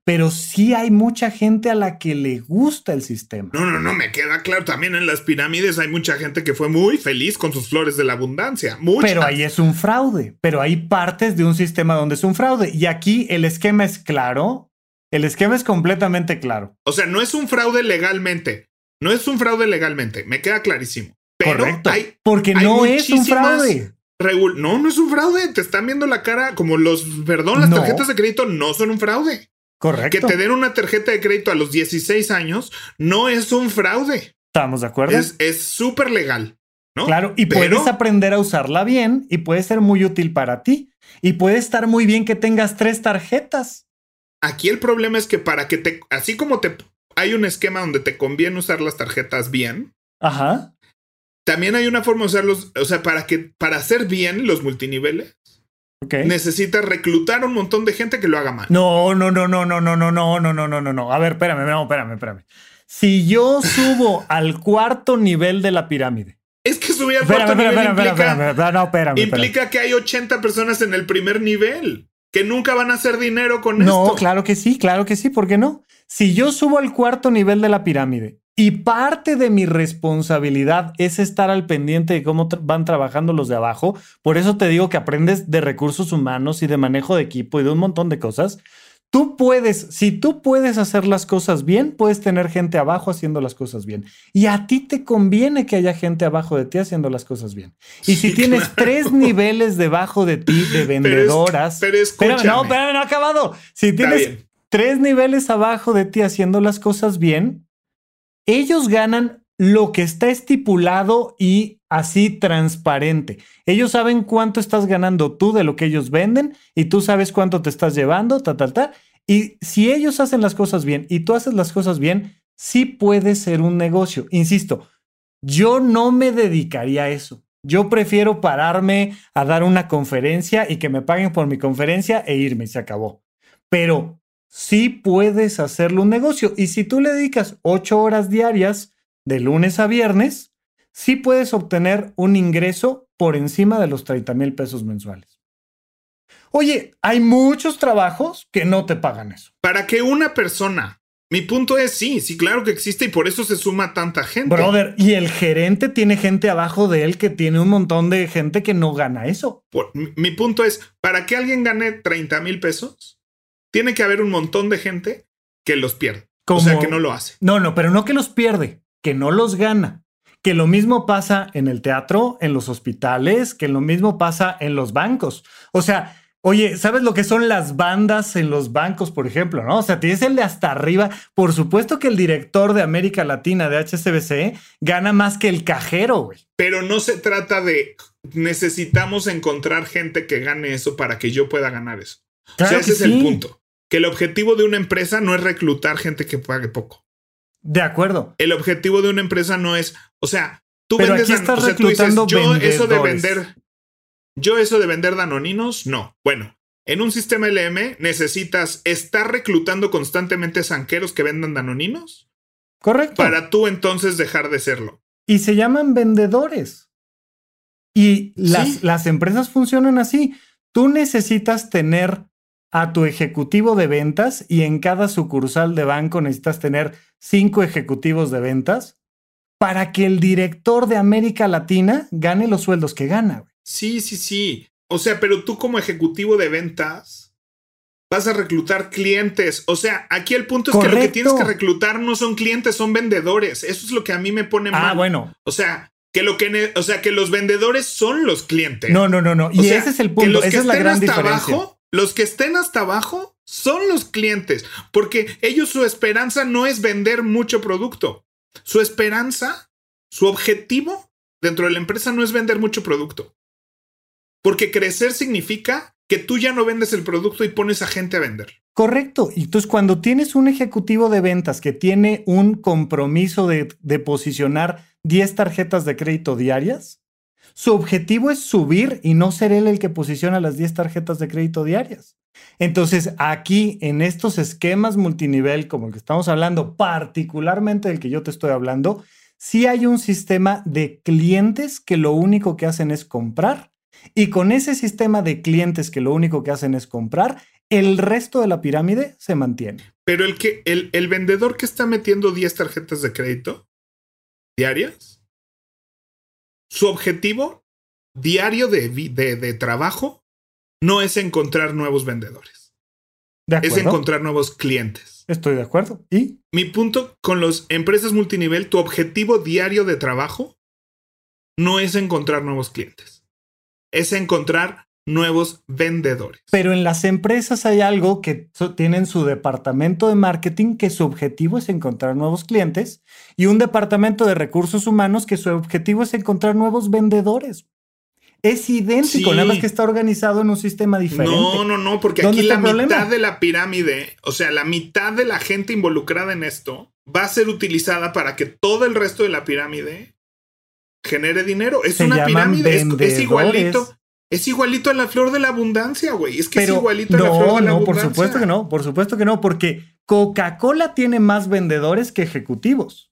pero sí hay mucha gente a la que le gusta el sistema. No, no, no, me queda claro. También en las pirámides hay mucha gente que fue muy feliz con sus flores de la abundancia. Pero ahí es un fraude. Pero hay partes de un sistema donde es un fraude. Y aquí el esquema es claro. El esquema es completamente claro. O sea, no es un fraude legalmente. No es un fraude legalmente. Me queda clarísimo. Pero Correcto. Hay, porque no es un fraude. No, no es un fraude. Te están viendo la cara como los, perdón, las tarjetas de crédito no son un fraude. Correcto. Que te den una tarjeta de crédito a los 16 años no es un fraude. Estamos de acuerdo. Es súper legal. ¿no? Claro, y puedes aprender a usarla bien y puede ser muy útil para ti. Y puede estar muy bien que tengas tres tarjetas. Aquí el problema es que para que te, así como te hay un esquema donde te conviene usar las tarjetas bien, Ajá. También hay una forma de usarlos, o sea, para que para hacer bien los multiniveles, Ok. necesitas reclutar a un montón de gente que lo haga mal. No, no, no, no, no, no, no, no, no, no, no, no, no. A ver, espérame, no, espérame, espérame. Si yo subo al cuarto nivel de la pirámide. Es que subir al Espérame, cuarto espérame, nivel espérame, implica, no, espérame, implica que hay 80 personas en el primer nivel que nunca van a hacer dinero con No, esto. claro que sí, claro que sí, ¿por qué no? Si yo subo al cuarto nivel de la pirámide y parte de mi responsabilidad es estar al pendiente de cómo tra- van trabajando los de abajo, por eso te digo que aprendes de recursos humanos y de manejo de equipo y de un montón de cosas. Tú puedes, si tú puedes hacer las cosas bien, puedes tener gente abajo haciendo las cosas bien. Y a ti te conviene que haya gente abajo de ti haciendo las cosas bien. Y si Sí, tienes claro. tres niveles debajo de ti de vendedoras, pero escúchame. Espérame, no, espérame, no he acabado. Si tienes. Tres niveles abajo de ti haciendo las cosas bien, ellos ganan lo que está estipulado y así transparente. Ellos saben cuánto estás ganando tú de lo que ellos venden y tú sabes cuánto te estás llevando, ta, ta, ta. Y si ellos hacen las cosas bien y tú haces las cosas bien, sí puede ser un negocio. Insisto, yo no me dedicaría a eso. Yo prefiero pararme a dar una conferencia y que me paguen por mi conferencia e irme se acabó. Pero sí puedes hacerlo un negocio. Y si tú le dedicas ocho horas diarias de lunes a viernes, sí puedes obtener un ingreso por encima de los 30 mil pesos mensuales. Oye, hay muchos trabajos que no te pagan eso. Para que una persona, mi punto es sí, sí, claro que existe y por eso se suma tanta gente. Brother, y el gerente tiene gente abajo de él que tiene un montón de gente que no gana eso. Por- mi, mi punto es, para que alguien gane 30 mil pesos, tiene que haber un montón de gente que los pierde. O sea, que no lo hace. No, no, pero no que los pierde, que no los gana. Que lo mismo pasa en el teatro, en los hospitales, que lo mismo pasa en los bancos. O sea, oye, ¿sabes lo que son las bandas en los bancos, por ejemplo? ¿No? O sea, tienes el de hasta arriba. Por supuesto que el director de América Latina de HSBC gana más que el cajero, güey. Pero no se trata de necesitamos encontrar gente que gane eso para que yo pueda ganar eso. Claro o sea, ese que es el punto. Que el objetivo de una empresa no es reclutar gente que pague poco. De acuerdo. El objetivo de una empresa no es, o sea, tú Pero vendes, aquí estás o sea, tú dices, yo eso de vender, yo eso de vender danoninos, no. Bueno, en un sistema LM necesitas estar reclutando constantemente zanqueros que vendan danoninos Correcto. para tú entonces dejar de serlo. y se llaman vendedores. Y las, Sí. las empresas funcionan así. Tú necesitas tener a tu ejecutivo de ventas y en cada sucursal de banco necesitas tener cinco ejecutivos de ventas para que el director de América Latina gane los sueldos que gana. güey. Sí, sí, sí. O sea, pero tú como ejecutivo de ventas vas a reclutar clientes. O sea, aquí el punto es que lo que tienes que reclutar no son clientes, son vendedores. Eso es lo que a mí me pone mal. Ah, bueno. O sea, que lo que, o sea, que los vendedores son los clientes. No, no, no, no. Y sea, ese es el que punto. que Esa es la gran hasta diferencia. abajo, los que estén hasta abajo son los clientes, porque ellos su esperanza no es vender mucho producto. Su esperanza, su objetivo dentro de la empresa no es vender mucho producto. Porque crecer significa que tú ya no vendes el producto y pones a gente a vender. Correcto. Y entonces cuando tienes un ejecutivo de ventas que tiene un compromiso de, de posicionar 10 tarjetas de crédito diarias, su objetivo es subir y no ser él el que posiciona las 10 tarjetas de crédito diarias. Entonces aquí en estos esquemas multinivel como el que estamos hablando, particularmente del que yo te estoy hablando, sí hay un sistema de clientes que lo único que hacen es comprar y con ese sistema de clientes que lo único que hacen es comprar, el resto de la pirámide se mantiene. Pero el que el, el vendedor que está metiendo 10 tarjetas de crédito diarias, su objetivo diario de, de, de trabajo no es encontrar nuevos vendedores, ¿De es acuerdo? encontrar nuevos clientes. Estoy de acuerdo. ¿Y? Mi punto con las empresas multinivel, tu objetivo diario de trabajo no es encontrar nuevos clientes, es encontrar nuevos vendedores. Pero en las empresas hay algo que tienen su departamento de marketing que su objetivo es encontrar nuevos clientes y un departamento de recursos humanos que su objetivo es encontrar nuevos vendedores. Es idéntico, Sí. nada más que está organizado en un sistema diferente. No, no, no, porque ¿Dónde aquí la problema? mitad de la pirámide, o sea, la mitad de la gente involucrada en esto, va a ser utilizada para que todo el resto de la pirámide genere dinero. Es una pirámide, es, igualito. Es igualito a la flor de la abundancia, güey. Es que es igualito a la flor de la no, por supuesto que no, por supuesto que no, porque Coca-Cola tiene más vendedores que ejecutivos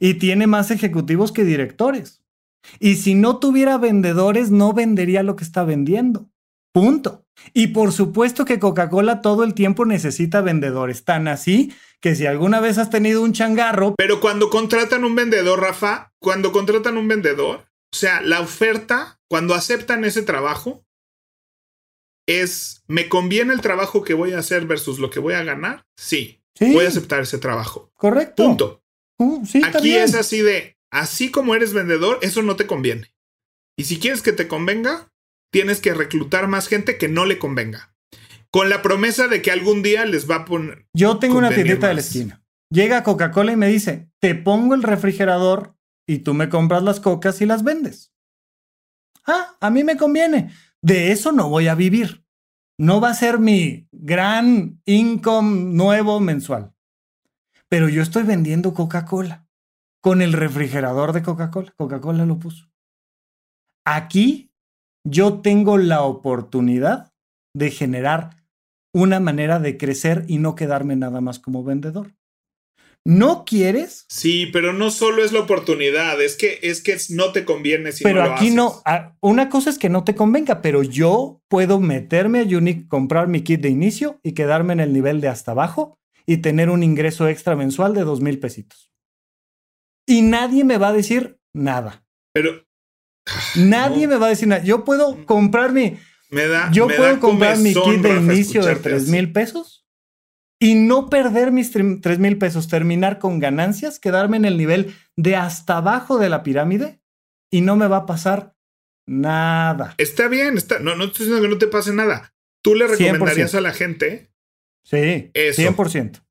y tiene más ejecutivos que directores. Y si no tuviera vendedores, no vendería lo que está vendiendo. Punto. Y por supuesto que Coca-Cola todo el tiempo necesita vendedores. Tan así que si alguna vez has tenido un changarro. Pero cuando contratan un vendedor, Rafa, cuando contratan un vendedor, o sea, la oferta, cuando aceptan ese trabajo, es, ¿me conviene el trabajo que voy a hacer versus lo que voy a ganar? Sí. Voy a aceptar ese trabajo. Correcto. Punto. Uh, Aquí es así de, así como eres vendedor, eso no te conviene. Y si quieres que te convenga, tienes que reclutar más gente que no le convenga. Con la promesa de que algún día les va a poner. Yo tengo una tiendita de la esquina. Llega Coca-Cola y me dice: Te pongo el refrigerador y tú me compras las cocas y las vendes. Ah, a mí me conviene. De eso no voy a vivir. No va a ser mi gran income nuevo mensual. Pero yo estoy vendiendo Coca-Cola con el refrigerador de Coca-Cola. Coca-Cola lo puso. Aquí yo tengo la oportunidad de generar una manera de crecer y no quedarme nada más como vendedor. ¿No quieres? Sí, pero no solo es la oportunidad, es que es que no te conviene si pero no lo aquí no, una cosa es que no te convenga, pero yo puedo meterme a Unique, comprar mi kit de inicio y quedarme en el nivel de hasta abajo y tener un ingreso extra mensual de dos mil pesitos. Y nadie me va a decir nada. Pero Nadie me va a decir nada. Yo puedo comprar mi. Me da, yo puedo comprar mi kit de inicio de 3 mil pesos y no perder mis 3 mil pesos, terminar con ganancias, quedarme en el nivel de hasta abajo de la pirámide y no me va a pasar nada. Está bien, está, no, no estoy diciendo que no te pase nada. ¿Tú le recomendarías a la gente? Sí, eso. 100%.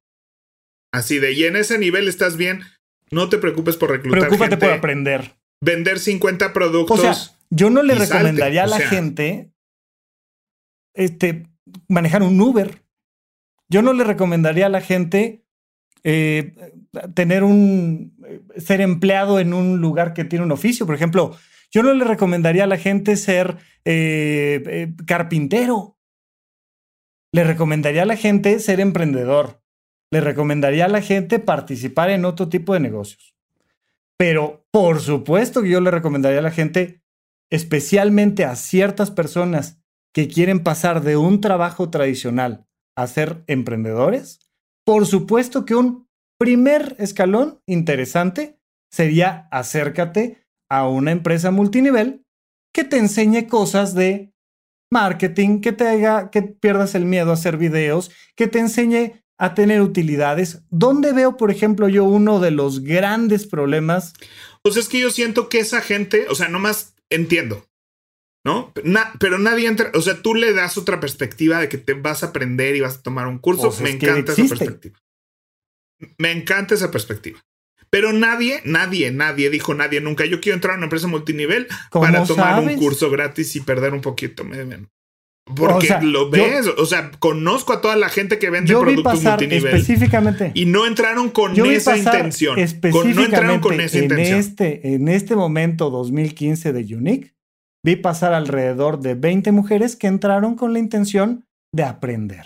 Así de, y en ese nivel estás bien, no te preocupes por reclutar Preocúpate por aprender vender 50 productos. O sea, yo no le recomendaría a la gente este, manejar un Uber. Yo no le recomendaría a la gente eh, tener un ser empleado en un lugar que tiene un oficio. Por ejemplo, yo no le recomendaría a la gente ser eh, eh, carpintero. Le recomendaría a la gente ser emprendedor. Le recomendaría a la gente participar en otro tipo de negocios. Pero por supuesto que yo le recomendaría a la gente, especialmente a ciertas personas que quieren pasar de un trabajo tradicional a ser emprendedores, por supuesto que un primer escalón interesante sería acércate a una empresa multinivel que te enseñe cosas de marketing, que te haga que pierdas el miedo a hacer videos, que te enseñe a tener utilidades. ¿Dónde veo, por ejemplo, yo uno de los grandes problemas? Pues es que yo siento que esa gente, o sea, nomás entiendo, ¿no? pero nadie entra, o sea, tú le das otra perspectiva de que te vas a aprender y vas a tomar un curso. Pues Me encanta esa perspectiva. Me encanta esa perspectiva. Pero nadie, nadie, nadie dijo nadie nunca. Yo quiero entrar a una empresa multinivel para tomar un curso gratis y perder un poquito. Porque lo ves, o sea, conozco a toda la gente que vende productos multinivel. Específicamente. Y no entraron con esa intención. no entraron con esa en Este, en este momento 2015 de Unique, vi pasar alrededor de 20 mujeres que entraron con la intención de aprender.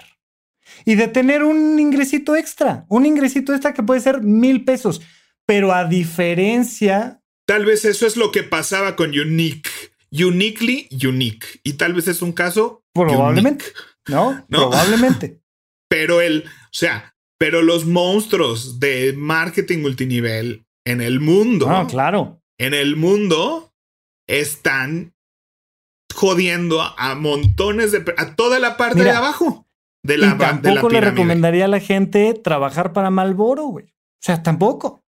Y de tener un ingresito extra, un ingresito extra que puede ser mil pesos. Pero a diferencia... Tal vez eso es lo que pasaba con Unique uniquely unique. Y tal vez es un caso. Probablemente. ¿No? Probablemente. Pero el, o sea, pero los monstruos de marketing multinivel en el mundo. Ah, claro. En el mundo están jodiendo a, montones de a toda la parte de abajo de la, y tampoco le recomendaría a la gente trabajar para Malboro, güey. O sea, tampoco.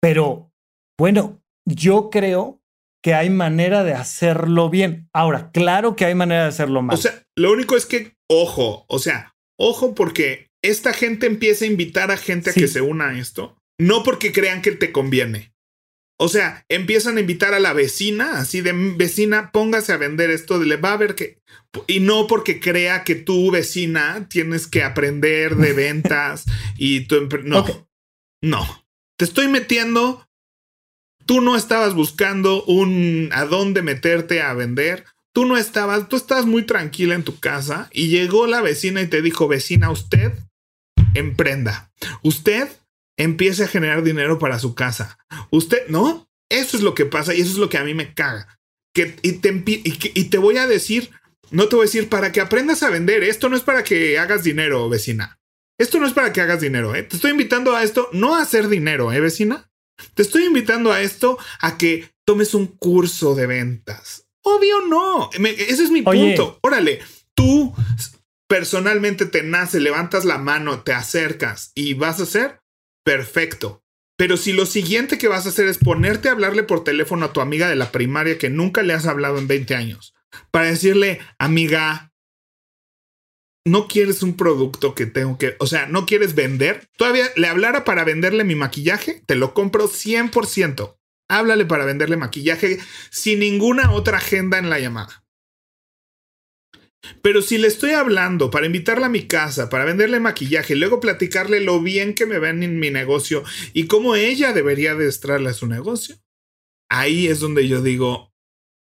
Pero bueno, yo creo que hay manera de hacerlo bien. Ahora, claro que hay manera de hacerlo mal. O sea, lo único es que, ojo, o sea, ojo porque esta gente empieza a invitar a gente a que se una a esto, no porque crean que te conviene. O sea, empiezan a invitar a la vecina, así de vecina, póngase a vender esto, le va a ver que... Y no porque crea que tu vecina tienes que aprender de ventas y tu... No. No, te estoy metiendo. Tú no estabas buscando un a dónde meterte a vender. Tú no estabas, tú estabas muy tranquila en tu casa y llegó la vecina y te dijo, vecina, usted emprenda. Usted empiece a generar dinero para su casa. Usted, ¿no? Eso es lo que pasa y eso es lo que a mí me caga. Que, y, te, y te voy a decir, no te voy a decir para que aprendas a vender. Esto no es para que hagas dinero, vecina. Esto no es para que hagas dinero, ¿eh? Te estoy invitando a esto, no a hacer dinero, ¿eh, vecina? Te estoy invitando a esto, a que tomes un curso de ventas. Obvio no. ese es mi punto. Órale, tú personalmente te nace, levantas la mano, te acercas y vas a hacer perfecto. Pero si lo siguiente que vas a hacer es ponerte a hablarle por teléfono a tu amiga de la primaria que nunca le has hablado en 20 años, para decirle, amiga, no quieres un producto que tengo que, o sea, no quieres vender, todavía le hablara para venderle mi maquillaje, te lo compro 100%. Háblale para venderle maquillaje sin ninguna otra agenda en la llamada. Pero si le estoy hablando para invitarla a mi casa, para venderle maquillaje, luego platicarle lo bien que me ven en mi negocio y cómo ella debería de a su negocio, ahí es donde yo digo,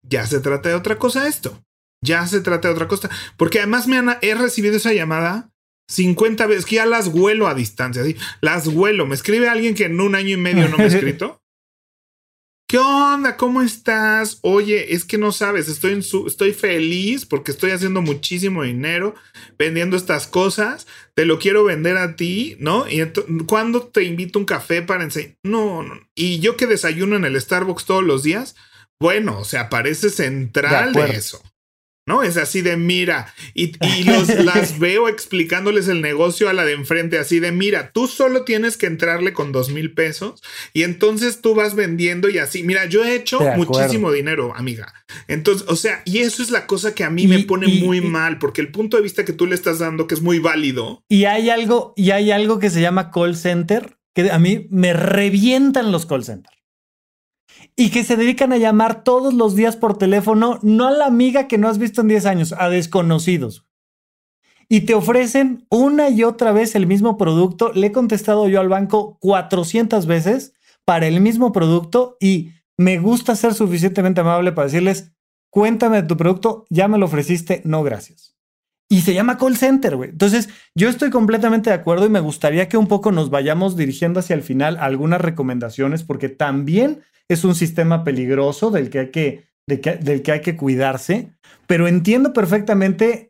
ya se trata de otra cosa esto. Ya se trata de otra cosa. Porque además me han, he recibido esa llamada 50 veces, que ya las huelo a distancia, las huelo. Me escribe alguien que en un año y medio no me ha escrito. ¿Qué onda? ¿Cómo estás? Oye, es que no sabes, estoy, en su, estoy feliz porque estoy haciendo muchísimo dinero vendiendo estas cosas. Te lo quiero vender a ti, ¿no? Y cuando te invito un café para enseñar. No, no. Y yo que desayuno en el Starbucks todos los días, bueno, o sea, parece central de eso. ¿No? Es así de mira, y, los, las veo explicándoles el negocio a la de enfrente, así de mira, tú solo tienes que entrarle con dos mil pesos y entonces tú vas vendiendo y así, mira, yo he hecho muchísimo dinero, amiga. Entonces, o sea, y eso es la cosa que a mí me pone muy mal, porque el punto de vista que tú le estás dando, que es muy válido. Y hay algo, y hay algo que se llama call center, que a mí me revientan los call centers y que se dedican a llamar todos los días por teléfono, no a la amiga que no has visto en 10 años, a desconocidos. Y te ofrecen una y otra vez el mismo producto. Le he contestado yo al banco 400 veces para el mismo producto y me gusta ser suficientemente amable para decirles, cuéntame de tu producto, ya me lo ofreciste, no gracias. Y se llama call center, güey. Entonces, yo estoy completamente de acuerdo y me gustaría que un poco nos vayamos dirigiendo hacia el final algunas recomendaciones, porque también es un sistema peligroso del que hay que, del que hay que cuidarse, pero entiendo perfectamente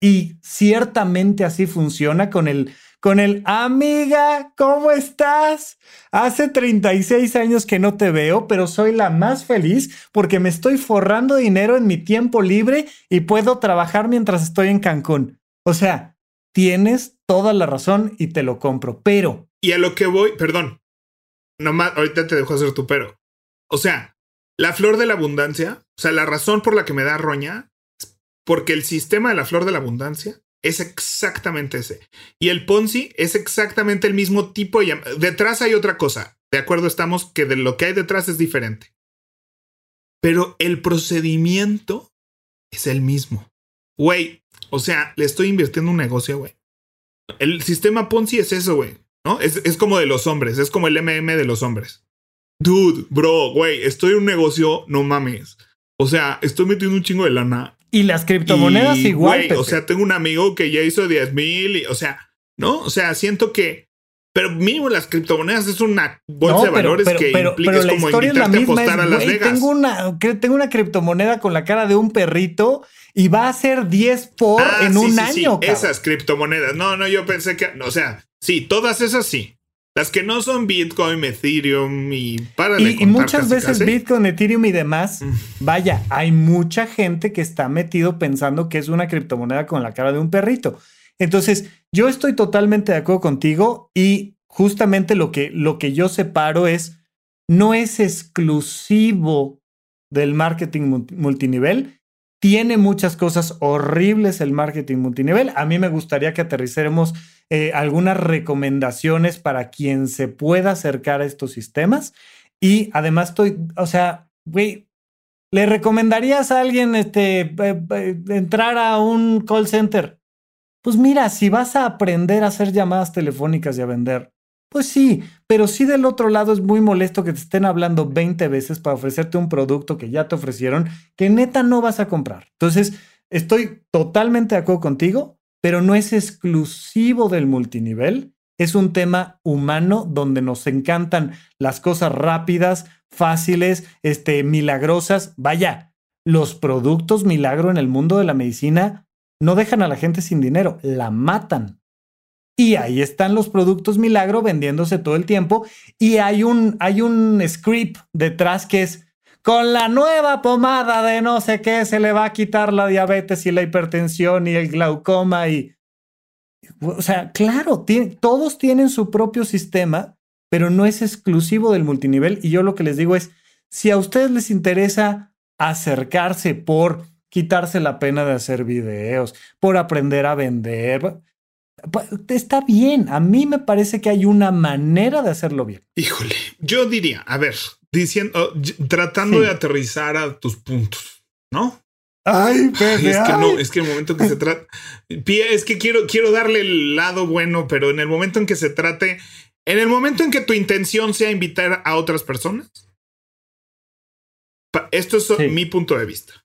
y ciertamente así funciona con el, con el amiga, ¿cómo estás? Hace 36 años que no te veo, pero soy la más feliz porque me estoy forrando dinero en mi tiempo libre y puedo trabajar mientras estoy en Cancún. O sea, tienes toda la razón y te lo compro, pero... Y a lo que voy, perdón, nomás, ahorita te dejo hacer tu pero. O sea, la flor de la abundancia, o sea, la razón por la que me da roña, porque el sistema de la flor de la abundancia es exactamente ese. Y el Ponzi es exactamente el mismo tipo de... Detrás hay otra cosa. De acuerdo estamos que de lo que hay detrás es diferente. Pero el procedimiento es el mismo. Güey, o sea, le estoy invirtiendo un negocio, güey. El sistema Ponzi es eso, güey. ¿No? Es, es como de los hombres, es como el MM de los hombres. Dude, bro, güey, estoy en un negocio, no mames. O sea, estoy metiendo un chingo de lana. Y las criptomonedas igual. o sea, tengo un amigo que ya hizo 10 mil, o sea, ¿no? O sea, siento que. Pero mínimo las criptomonedas es una bolsa de valores que implica como invitarte a apostar a Las Vegas. Tengo una, tengo una criptomoneda con la cara de un perrito y va a ser 10 por ah, en un año. Sí. Esas criptomonedas. No, no, yo pensé que. O sea, sí, todas esas sí. Las que no son Bitcoin, Ethereum y para Y, y muchas veces Bitcoin, Ethereum y demás, mm. vaya, hay mucha gente que está metido pensando que es una criptomoneda con la cara de un perrito. Entonces, yo estoy totalmente de acuerdo contigo y justamente lo que, lo que yo separo es, no es exclusivo del marketing multinivel, tiene muchas cosas horribles el marketing multinivel. A mí me gustaría que aterricemos eh, algunas recomendaciones para quien se pueda acercar a estos sistemas. Y además estoy, o sea, güey, ¿le recomendarías a alguien este, entrar a un call center? Pues mira, si vas a aprender a hacer llamadas telefónicas y a vender, Pues sí, pero sí del otro lado es muy molesto que te estén hablando 20 veces para ofrecerte un producto que ya te ofrecieron que neta no vas a comprar. Entonces, estoy totalmente de acuerdo contigo, pero no es exclusivo del multinivel. Es un tema humano donde nos encantan las cosas rápidas, fáciles, este, milagrosas. Vaya, los productos milagro en el mundo de la medicina no dejan a la gente sin dinero, la matan. Y ahí están los productos milagro vendiéndose todo el tiempo. Y hay un, hay un script detrás que es, con la nueva pomada de no sé qué se le va a quitar la diabetes y la hipertensión y el glaucoma y... O sea, claro, todos tienen su propio sistema, pero no es exclusivo del multinivel. Y yo lo que les digo es, si a ustedes les interesa acercarse por quitarse la pena de hacer videos, por aprender a vender, Está bien, a mí me parece que hay una manera de hacerlo bien. Híjole, yo diría, a ver, diciendo, tratando de aterrizar a tus puntos, ¿no? Ay, Pepe, es que no, es que el momento que se trata, es que quiero, quiero darle el lado bueno, pero en el momento en que se trate, en el momento en que tu intención sea invitar a otras personas, esto es mi punto de vista.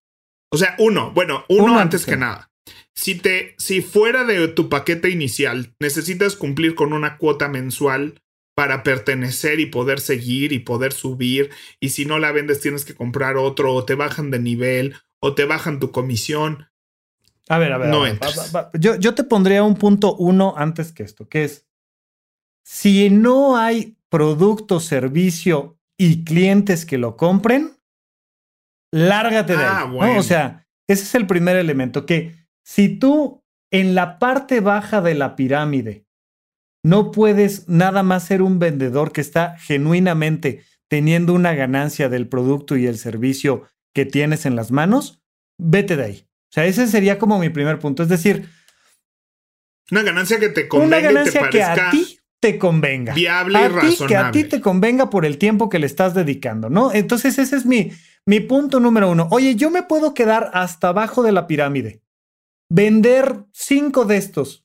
O sea, uno, bueno, uno, antes. que nada. Si te, si fuera de tu paquete inicial necesitas cumplir con una cuota mensual para pertenecer y poder seguir y poder subir, y si no la vendes tienes que comprar otro, o te bajan de nivel, o te bajan tu comisión. A ver, a ver. No yo, yo te pondría un punto uno antes que esto, que es, si no hay producto, servicio y clientes que lo compren, lárgate de ah, ahí. O sea, ese es el primer elemento, que si tú en la parte baja de la pirámide no puedes nada más ser un vendedor que está genuinamente teniendo una ganancia del producto y el servicio que tienes en las manos, vete de ahí. O sea, ese sería como mi primer punto. Es decir, una ganancia que te convenga. Una ganancia que a ti te convenga. Viable y razonable. que a ti te convenga por el tiempo que le estás dedicando, ¿no? Entonces ese es mi, mi punto número uno. Oye, yo me puedo quedar hasta abajo de la pirámide vender cinco de estos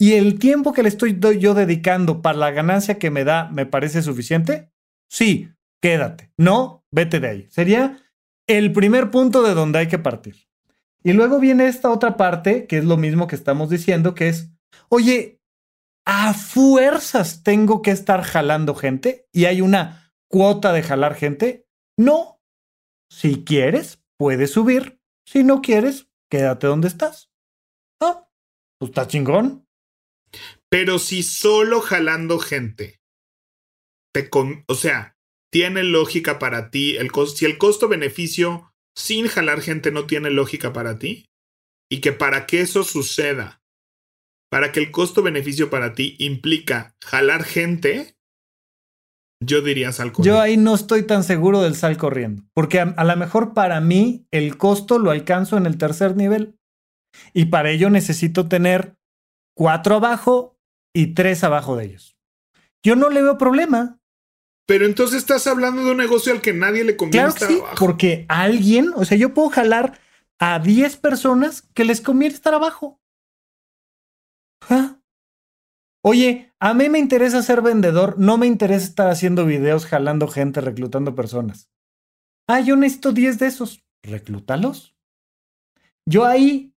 y el tiempo que le estoy yo dedicando para la ganancia que me da me parece suficiente, sí, quédate. No, vete de ahí. Sería el primer punto de donde hay que partir. Y luego viene esta otra parte, que es lo mismo que estamos diciendo, que es, oye, a fuerzas tengo que estar jalando gente y hay una cuota de jalar gente. No, si quieres, puedes subir. Si no quieres, quédate donde estás. Ah, pues está chingón. Pero si solo jalando gente, te o sea, tiene lógica para ti, el si el costo-beneficio sin jalar gente no tiene lógica para ti, y que para que eso suceda, para que el costo-beneficio para ti implica jalar gente, yo diría sal corriendo. Yo ahí no estoy tan seguro del sal corriendo, porque a lo mejor para mí el costo lo alcanzo en el tercer nivel. Y para ello necesito tener cuatro abajo y tres abajo de ellos. Yo no le veo problema. Pero entonces estás hablando de un negocio al que nadie le conviene claro estar abajo. Porque alguien, o sea, yo puedo jalar a 10 personas que les conviene estar abajo. ¿Ah? Oye, a mí me interesa ser vendedor, no me interesa estar haciendo videos jalando gente, reclutando personas. Ah, yo necesito 10 de esos. Reclútalos. Yo ahí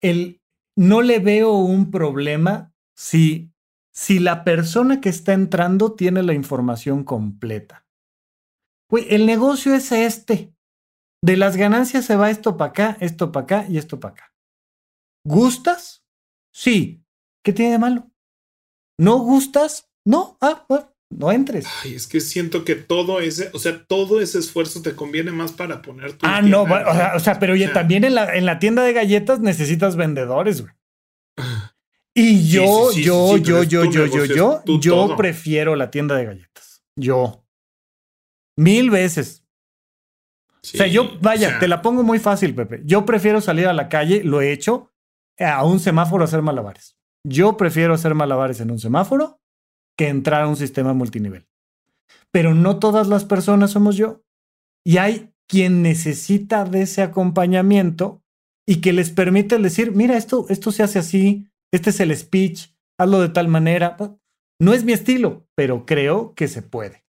el, no le veo un problema si, si la persona que está entrando tiene la información completa. el negocio es este. De las ganancias se va esto para acá, esto para acá y esto para acá. ¿Gustas? Sí. ¿Qué tiene de malo? ¿No gustas? No. Ah, bueno, no entres. Ay, es que siento que todo ese, o sea, todo ese esfuerzo te conviene más para poner tu. Ah, no, o sea, pero oye, también en la, en la tienda de galletas necesitas vendedores, güey. Y yo, yo, yo, yo, yo, yo, yo, yo prefiero la tienda de galletas. Yo. Mil veces. o sea, yo, vaya, te la pongo muy fácil, Pepe. Yo prefiero salir a la calle, lo he hecho, a un semáforo a hacer malabares. Yo prefiero hacer malabares en un semáforo que entrar a un sistema multinivel. Pero no todas las personas somos yo. Y hay quien necesita de ese acompañamiento y que les permite decir, mira, esto, esto se hace así, este es el speech, hazlo de tal manera. No es mi estilo, pero creo que se puede.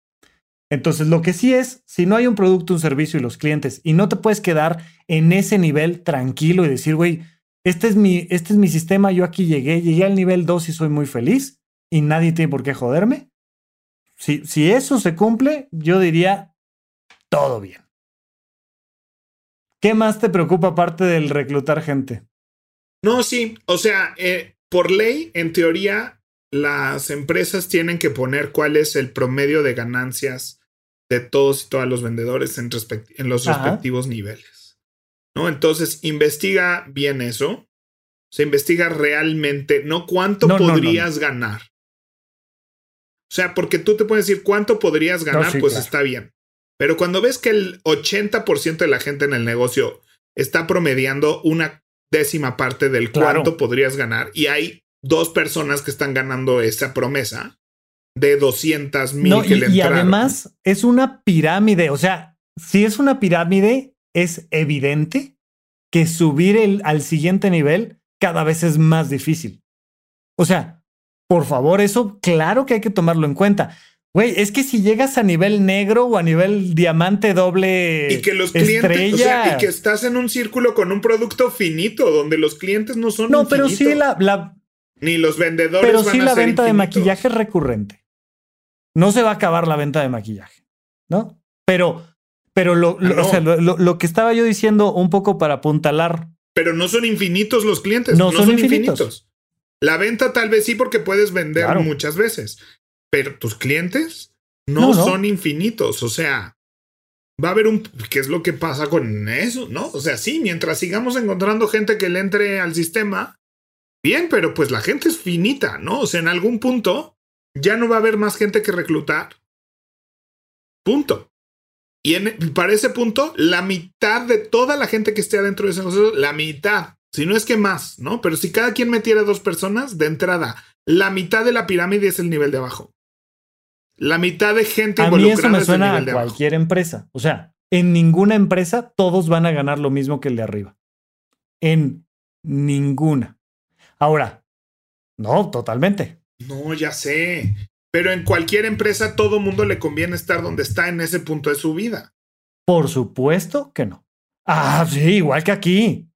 Entonces, lo que sí es, si no hay un producto, un servicio y los clientes, y no te puedes quedar en ese nivel tranquilo y decir, güey, este es mi, este es mi sistema, yo aquí llegué, llegué al nivel 2 y soy muy feliz y nadie tiene por qué joderme. Si, si eso se cumple, yo diría, todo bien. ¿Qué más te preocupa aparte del reclutar gente? No, sí, o sea, eh, por ley, en teoría, las empresas tienen que poner cuál es el promedio de ganancias de todos y todas los vendedores en, en los respectivos niveles. ¿No? Entonces, investiga bien eso. Se investiga realmente, no cuánto podrías ganar. O sea, porque tú te puedes decir cuánto podrías ganar, pues está bien. Pero cuando ves que el 80% de la gente en el negocio está promediando una décima parte del cuánto podrías ganar y hay dos personas que están ganando esa promesa, de 200 mil que y, le Y además es una pirámide. O sea, si es una pirámide, es evidente que subir el, al siguiente nivel cada vez es más difícil. O sea, por favor, eso claro que hay que tomarlo en cuenta. Güey, es que si llegas a nivel negro o a nivel diamante doble y que los clientes, o sea, y que estás en un círculo con un producto finito donde los clientes no son No, pero sí la, la, ni los vendedores pero sí la venta de maquillaje es recurrente. No se va a acabar la venta de maquillaje, ¿no? Pero, pero lo, ah, lo, que estaba yo diciendo un poco para apuntalar. Pero no son infinitos los clientes. No, son, infinitos. La venta tal vez sí porque puedes vender muchas veces, pero tus clientes no, son infinitos. O sea, va a haber un... ¿Qué es lo que pasa con eso? ¿No? O sea, sí, mientras sigamos encontrando gente que le entre al sistema, bien, pero pues la gente es finita, ¿no? O sea, en algún punto ya no va a haber más gente que reclutar. Punto. Y para ese punto, la mitad de toda la gente que esté adentro de ese negocio, la mitad, si no es que más, ¿no? Pero si cada quien metiera dos personas de entrada, la mitad de la pirámide es el nivel de abajo. La mitad de gente a mí eso me suena a cualquier empresa. O sea, en ninguna empresa todos van a ganar lo mismo que el de arriba. En ninguna. Ahora, no, totalmente. No, ya sé. Pero en cualquier empresa todo mundo le conviene estar donde está en ese punto de su vida. Por supuesto que no. Ah, sí, igual que aquí.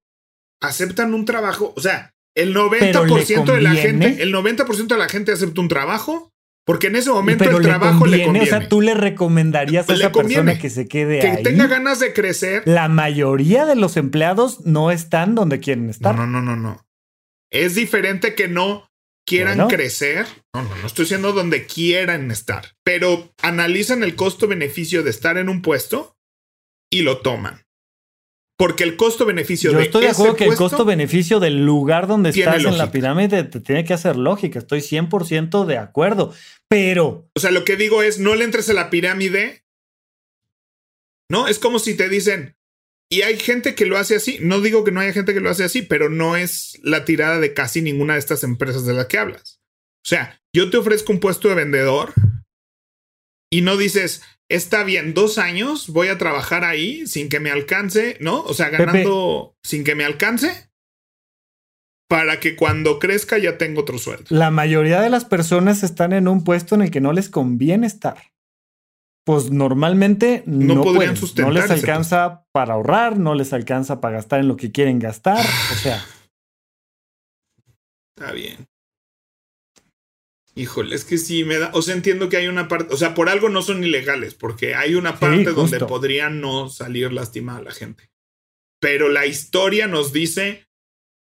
Aceptan un trabajo, o sea, el 90% de la gente, el 90% de la gente acepta un trabajo porque en ese momento el trabajo le conviene. O sea, tú le recomendarías a esa persona que se quede ahí. Que tenga ganas de crecer. La mayoría de los empleados no están donde quieren estar. No, no, no, no, no. Es diferente que no quieran crecer. No, no, no estoy diciendo donde quieran estar, pero analizan el costo-beneficio de estar en un puesto y lo toman. Porque el costo-beneficio de estoy de acuerdo que el costo-beneficio del lugar donde estás en la pirámide te tiene que hacer lógica. Estoy 100% de acuerdo. Pero. O sea, lo que digo es: no le entres a la pirámide. No, es como si te dicen, y hay gente que lo hace así. No digo que no haya gente que lo hace así, pero no es la tirada de casi ninguna de estas empresas de las que hablas. O sea, yo te ofrezco un puesto de vendedor y no dices, está bien, dos años voy a trabajar ahí sin que me alcance, ¿no? O sea, ganando sin que me alcance para que cuando crezca ya tengo otro sueldo. La mayoría de las personas están en un puesto en el que no les conviene estar pues normalmente no, podrían no les alcanza para ahorrar, no les alcanza para gastar en lo que quieren gastar, o sea. Está bien. Híjole, es que sí me da, o sea, entiendo que hay una parte, o sea, por algo no son ilegales, porque hay una parte donde podrían no salir lastimada la gente. Pero la historia nos dice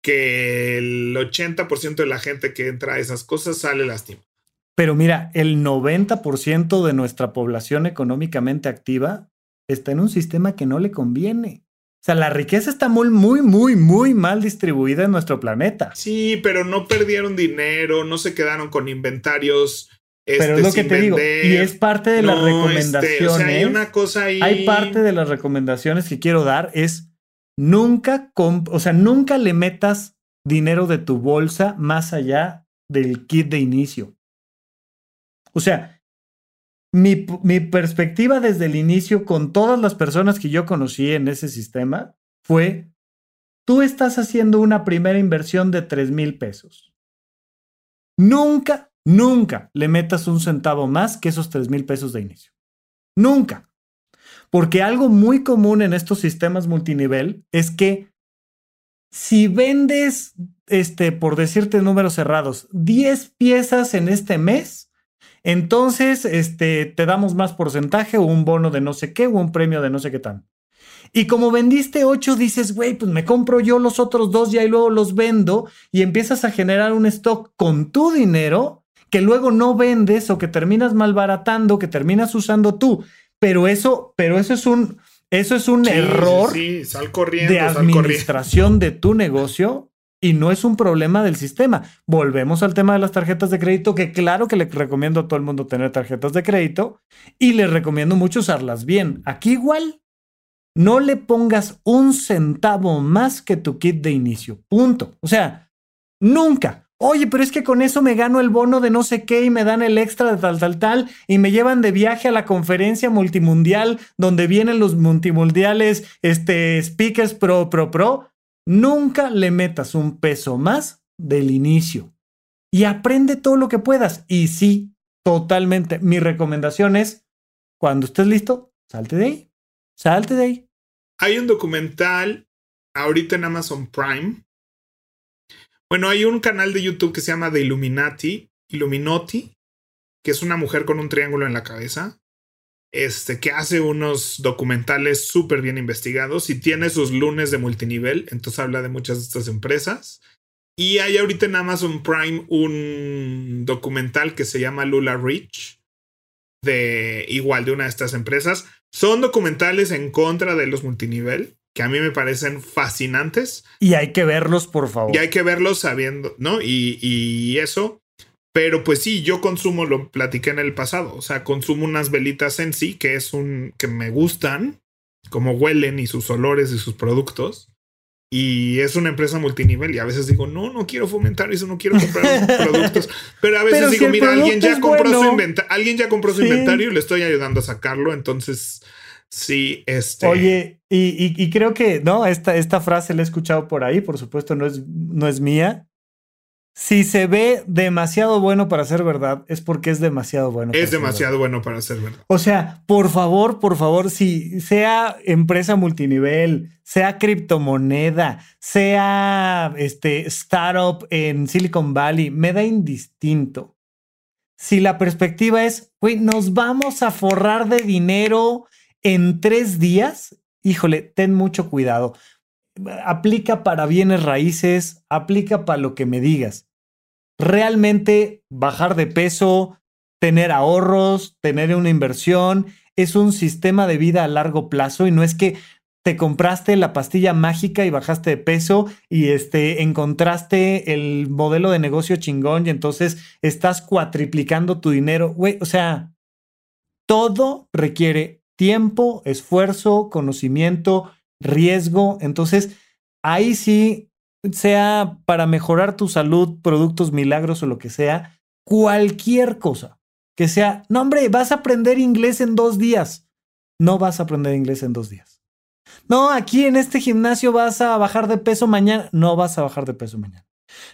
que el 80% de la gente que entra a esas cosas sale lastimada. Pero mira, el 90% de nuestra población económicamente activa está en un sistema que no le conviene. O sea, la riqueza está muy, muy, muy, muy mal distribuida en nuestro planeta. Sí, pero no perdieron dinero, no se quedaron con inventarios. pero es lo este, que te digo, y es parte de las recomendaciones. Este, o sea, hay una cosa ahí. Hay parte de las recomendaciones que quiero dar es nunca, o sea, nunca le metas dinero de tu bolsa más allá del kit de inicio. O sea, mi, mi, perspectiva desde el inicio con todas las personas que yo conocí en ese sistema fue, tú estás haciendo una primera inversión de 3 mil pesos. Nunca, nunca le metas un centavo más que esos 3 mil pesos de inicio. Nunca. Porque algo muy común en estos sistemas multinivel es que si vendes, este, por decirte números cerrados, 10 piezas en este mes, entonces este, te damos más porcentaje o un bono de no sé qué o un premio de no sé qué tan. Y como vendiste 8, dices, güey, pues me compro yo los otros dos y ahí luego los vendo y empiezas a generar un stock con tu dinero que luego no vendes o que terminas malbaratando, que terminas usando tú. Pero eso, pero eso es un, eso es un error de administración de tu negocio y no es un problema del sistema. Volvemos al tema de las tarjetas de crédito, que claro que le recomiendo a todo el mundo tener tarjetas de crédito y les recomiendo mucho usarlas bien. Aquí igual, no le pongas un centavo más que tu kit de inicio. Punto. O sea, nunca. Oye, pero es que con eso me gano el bono de no sé qué y me dan el extra de tal, tal, tal y me llevan de viaje a la conferencia multimundial donde vienen los multimundiales, este, speakers pro, pro, pro. Nunca le metas un peso más del inicio y aprende todo lo que puedas. Y sí, totalmente. Mi recomendación es, cuando estés listo, salte de ahí. Salte de ahí. Hay un documental ahorita en Amazon Prime bueno, hay un canal de YouTube que se llama The Illuminati, Illuminati, que es una mujer con un triángulo en la cabeza, este, que hace unos documentales súper bien investigados y tiene sus lunes de multinivel, entonces habla de muchas de estas empresas. Y hay ahorita en Amazon Prime un documental que se llama Lula Rich, de igual de una de estas empresas. Son documentales en contra de los multinivel que a mí me parecen fascinantes. Y hay que verlos, por favor. Y hay que verlos sabiendo, ¿no? Y, y eso. Pero pues sí, yo consumo, lo platiqué en el pasado. O sea, consumo unas velitas en sí, que es un. que me gustan, como huelen y sus olores y sus productos. Y es una empresa multinivel. Y a veces digo, no, no quiero fomentar eso, no quiero comprar productos. Pero a veces digo, mira, alguien ya, compró su inventario, alguien ya compró su inventario y le estoy ayudando a sacarlo. Entonces Sí, este. Oye, y, creo que, ¿no? Esta, esta frase la he escuchado por ahí, por supuesto, no es, no es mía. Si se ve demasiado bueno para ser verdad, es porque es demasiado bueno. Es demasiado bueno para ser verdad. O sea, por favor, por favor, si sea empresa multinivel, sea criptomoneda, sea este startup en Silicon Valley, me da indistinto. Si la perspectiva es, güey, nos vamos a forrar de dinero en tres días, híjole, ten mucho cuidado. Aplica para bienes raíces, aplica para lo que me digas. Realmente bajar de peso, tener ahorros, tener una inversión, es un sistema de vida a largo plazo y no es que te compraste la pastilla mágica y bajaste de peso y este, encontraste el modelo de negocio chingón y entonces estás cuatriplicando tu dinero. O sea, todo requiere tiempo, esfuerzo, conocimiento, riesgo. Entonces, ahí sí, sea para mejorar tu salud, productos milagros o lo que sea, cualquier cosa que sea, no hombre, vas a aprender inglés en dos días. No vas a aprender inglés en dos días. No, aquí en este gimnasio vas a bajar de peso mañana. No vas a bajar de peso mañana.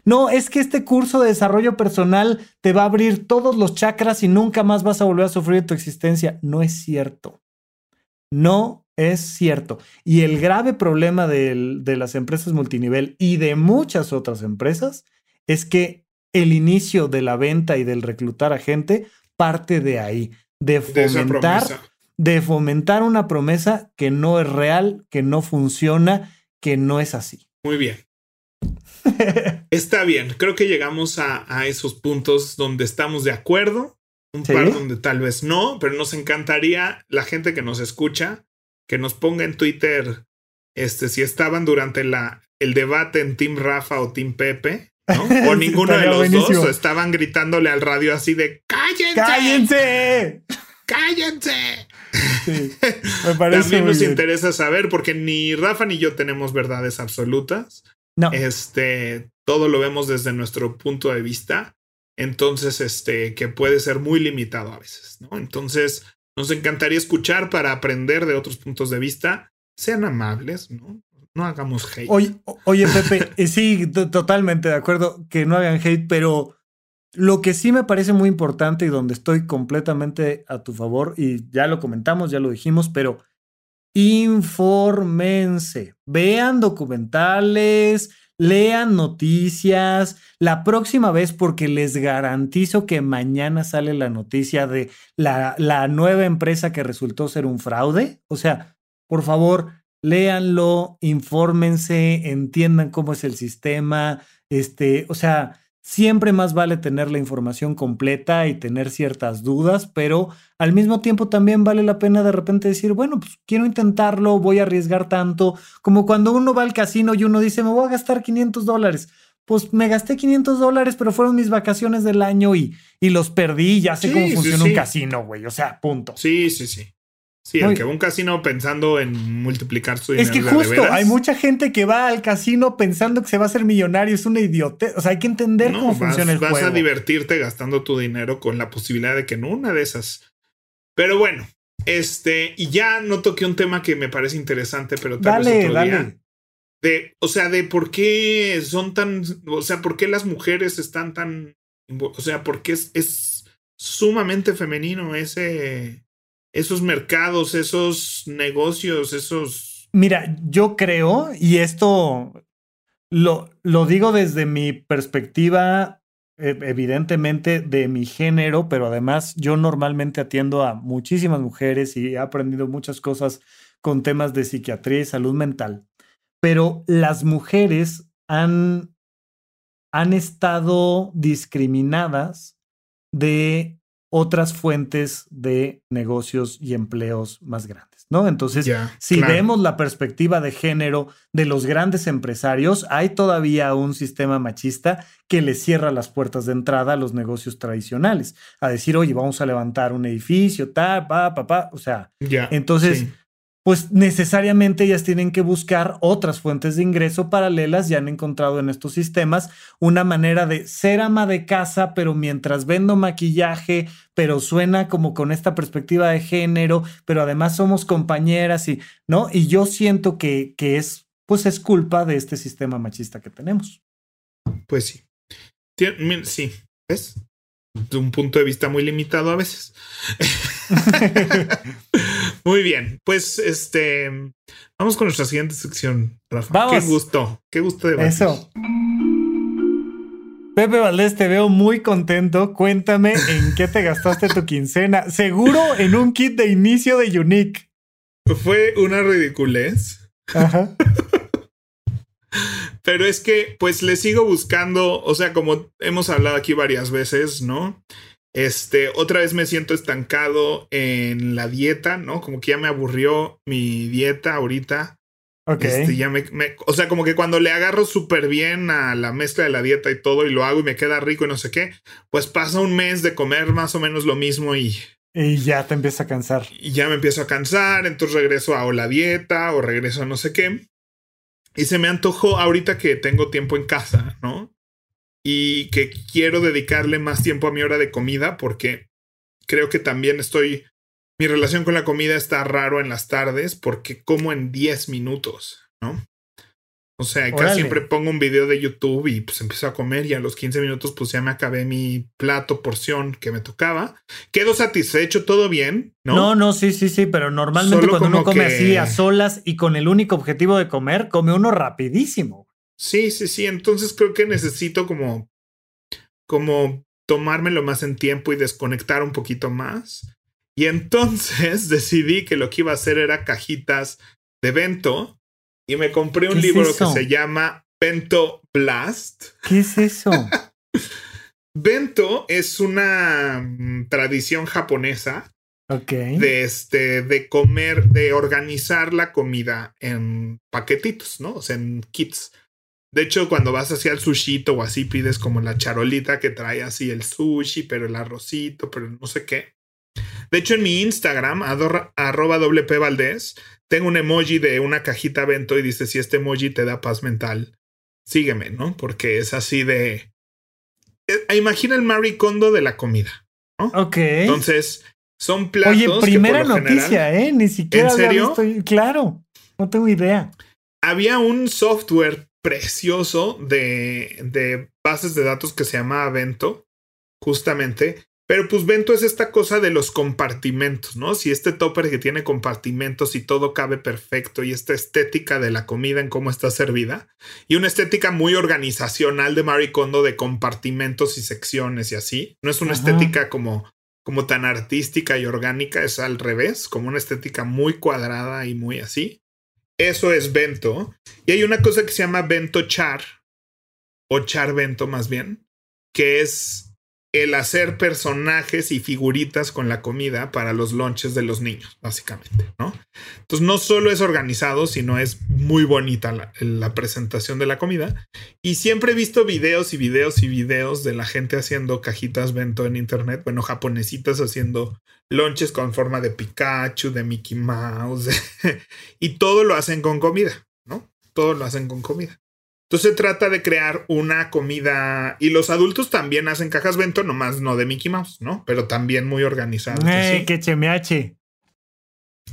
No, es que este curso de desarrollo personal te va a abrir todos los chakras y nunca más vas a volver a sufrir tu existencia. No es cierto. No es cierto. Y el grave problema de, las empresas multinivel y de muchas otras empresas es que el inicio de la venta y del reclutar a gente parte de ahí, de fomentar, de fomentar una promesa que no es real, que no funciona, que no es así. Muy bien. Está bien, creo que llegamos a, esos puntos donde estamos de acuerdo un par donde tal vez no, pero nos encantaría la gente que nos escucha que nos ponga en Twitter este, si estaban durante la, el debate en Team Rafa o Team Pepe, ¿no? O ninguno de los dos, o estaban gritándole al radio así de ¡Cállense! ¡Cállense! ¡Cállense! me parece También nos interesa saber, porque ni Rafa ni yo tenemos verdades absolutas. No. Este, todo lo vemos desde nuestro punto de vista. Entonces, este, que puede ser muy limitado a veces, ¿no? Entonces, nos encantaría escuchar para aprender de otros puntos de vista. Sean amables, ¿no? No hagamos hate. Oye, oye Pepe, eh, sí, totalmente de acuerdo que no hagan hate, pero lo que sí me parece muy importante y donde estoy completamente a tu favor, y ya lo comentamos, ya lo dijimos, pero infórmense, vean documentales, lean noticias. La próxima vez, porque les garantizo que mañana sale la noticia de la, la nueva empresa que resultó ser un fraude. O sea, por favor, léanlo, infórmense, entiendan cómo es el sistema. Este, o sea, Siempre más vale tener la información completa y tener ciertas dudas, pero al mismo tiempo también vale la pena de repente decir, bueno, pues quiero intentarlo, voy a arriesgar tanto, como cuando uno va al casino y uno dice, me voy a gastar 500 dólares. Pues me gasté 500 dólares, pero fueron mis vacaciones del año y, y los perdí, ya sé cómo funciona un casino, güey. O sea, punto. Sí, sí, sí. Sí, el que va a un casino pensando en multiplicar su dinero. Es que justo hay mucha gente que va al casino pensando que se va a hacer millonario. Es una idiota. O sea, hay que entender cómo funciona el juego. Vas a divertirte gastando tu dinero con la posibilidad de que en una de esas. Pero bueno, este, y ya no toqué un tema que me parece interesante, pero tal vez otro dale. De, o sea, de por qué son tan, o sea, por qué las mujeres están tan, o sea, por qué es, es sumamente femenino ese esos mercados, esos negocios, esos... Mira, yo creo, y esto lo, lo digo desde mi perspectiva, e, evidentemente de mi género, pero además yo normalmente atiendo a muchísimas mujeres y he aprendido muchas cosas con temas de psiquiatría y salud mental. Pero las mujeres han, han estado discriminadas de otras fuentes de negocios y empleos más grandes, ¿no? Entonces, si vemos la perspectiva de género de los grandes empresarios, hay todavía un sistema machista que le cierra las puertas de entrada a los negocios tradicionales, a decir, oye, vamos a levantar un edificio, ta, pa, pa, pa, o sea, entonces pues necesariamente ellas tienen que buscar otras fuentes de ingreso paralelas y han encontrado en estos sistemas una manera de ser ama de casa, pero mientras vendo maquillaje, pero suena como con esta perspectiva de género, pero además somos compañeras y, ¿no? Y yo siento que, que es, pues es culpa de este sistema machista que tenemos. Pues sí. Sí, ¿ves? De un punto de vista muy limitado a veces. Muy bien, pues este vamos con nuestra siguiente sección, Rafa. Qué gusto, qué gusto de Eso. Pepe Valdés, te veo muy contento. Cuéntame en qué te gastaste tu quincena. Seguro en un kit de inicio de Unique. Fue una ridiculez. Ajá. Pero es que, pues le sigo buscando, o sea, como hemos hablado aquí varias veces, ¿no? Este, otra vez me siento estancado en la dieta, ¿no? Como que ya me aburrió mi dieta ahorita. Ok. Este, ya me, o sea, como que cuando le agarro súper bien a la mezcla de la dieta y todo y lo hago y me queda rico y no sé qué, pues pasa un mes de comer más o menos lo mismo y... Y ya te empieza a cansar. Y ya me empiezo a cansar, entonces regreso a o la dieta o regreso a no sé qué. Y se me antojó ahorita que tengo tiempo en casa, ¿no? Y que quiero dedicarle más tiempo a mi hora de comida porque creo que también estoy, mi relación con la comida está raro en las tardes porque como en 10 minutos, ¿no? O sea, casi siempre pongo un video de YouTube y pues empiezo a comer y a los 15 minutos pues ya me acabé mi plato, porción que me tocaba. Quedo satisfecho, todo bien, ¿no? No, no, sí, sí, sí, pero normalmente cuando uno come así a solas y con el único objetivo de comer, come uno rapidísimo. Sí, sí, sí. Entonces creo que necesito como, como tomármelo más en tiempo y desconectar un poquito más. Y entonces decidí que lo que iba a hacer era cajitas de Bento y me compré un libro que se llama Bento Blast. ¿Qué es eso? Bento es una mm, tradición japonesa okay. de este de comer, de organizar la comida en paquetitos, ¿no? O sea, en kits. De hecho, cuando vas hacia el sushito o así, pides como la charolita que trae así el sushi, pero el arrocito, pero no sé qué. De hecho, en mi Instagram, arroba WP Valdés, tengo un emoji de una cajita vento y dice, si este emoji te da paz mental, sígueme, ¿no? Porque es así de... Eh, imagina el maricondo de la comida, ¿no? Ok. Entonces, son platos... Oye, primera noticia, ¿eh? Ni siquiera... ¿En serio? Claro, no tengo idea. Había un software precioso de, de bases de datos que se llama Avento, justamente. Pero pues Bento es esta cosa de los compartimentos, ¿no? Si este topper que tiene compartimentos y todo cabe perfecto y esta estética de la comida en cómo está servida y una estética muy organizacional de Marie Kondo de compartimentos y secciones y así. No es una estética como como tan artística y orgánica, es al revés, como una estética muy cuadrada y muy así. Eso es Bento. Y hay una cosa que se llama Bento Char, o Char Bento más bien, que es el hacer personajes y figuritas con la comida para los lunches de los niños, básicamente, ¿no? Entonces no solo es organizado, sino es muy bonita la, presentación de la comida. Y siempre he visto videos y videos y videos de la gente haciendo cajitas bento en internet, bueno, japonesitas haciendo lunches con forma de Pikachu, de Mickey Mouse, y todo lo hacen con comida, ¿no? Todo lo hacen con comida. Entonces se trata de crear una comida y los adultos también hacen cajas bento, nomás no de Mickey Mouse, ¿no? Pero también muy organizados. ¡Ey, qué chemeache!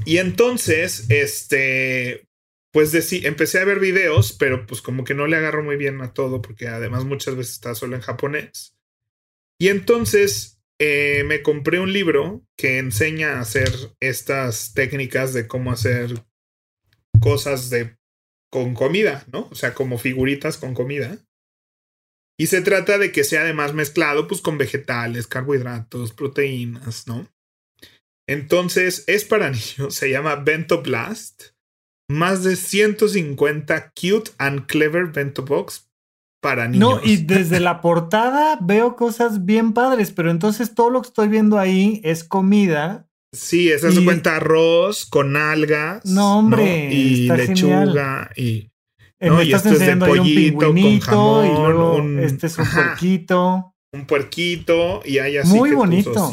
Y entonces, este, pues de, empecé a ver videos, pero pues como que no le agarro muy bien a todo porque además muchas veces está solo en japonés. Y entonces eh, me compré un libro que enseña a hacer estas técnicas de cómo hacer cosas de con comida, ¿no? O sea, como figuritas con comida. Y se trata de que sea además mezclado pues con vegetales, carbohidratos, proteínas, ¿no? Entonces es para niños, se llama Bento Blast. Más de 150 cute and clever bento box para niños. No, y desde la portada veo cosas bien padres, pero entonces todo lo que estoy viendo ahí es comida Sí, esa es cuenta arroz con algas. No, hombre. Y lechuga y. Eh, ¿no? y esto es de pollito con jamón. este es un puerquito. Un puerquito y hay así Muy bonito.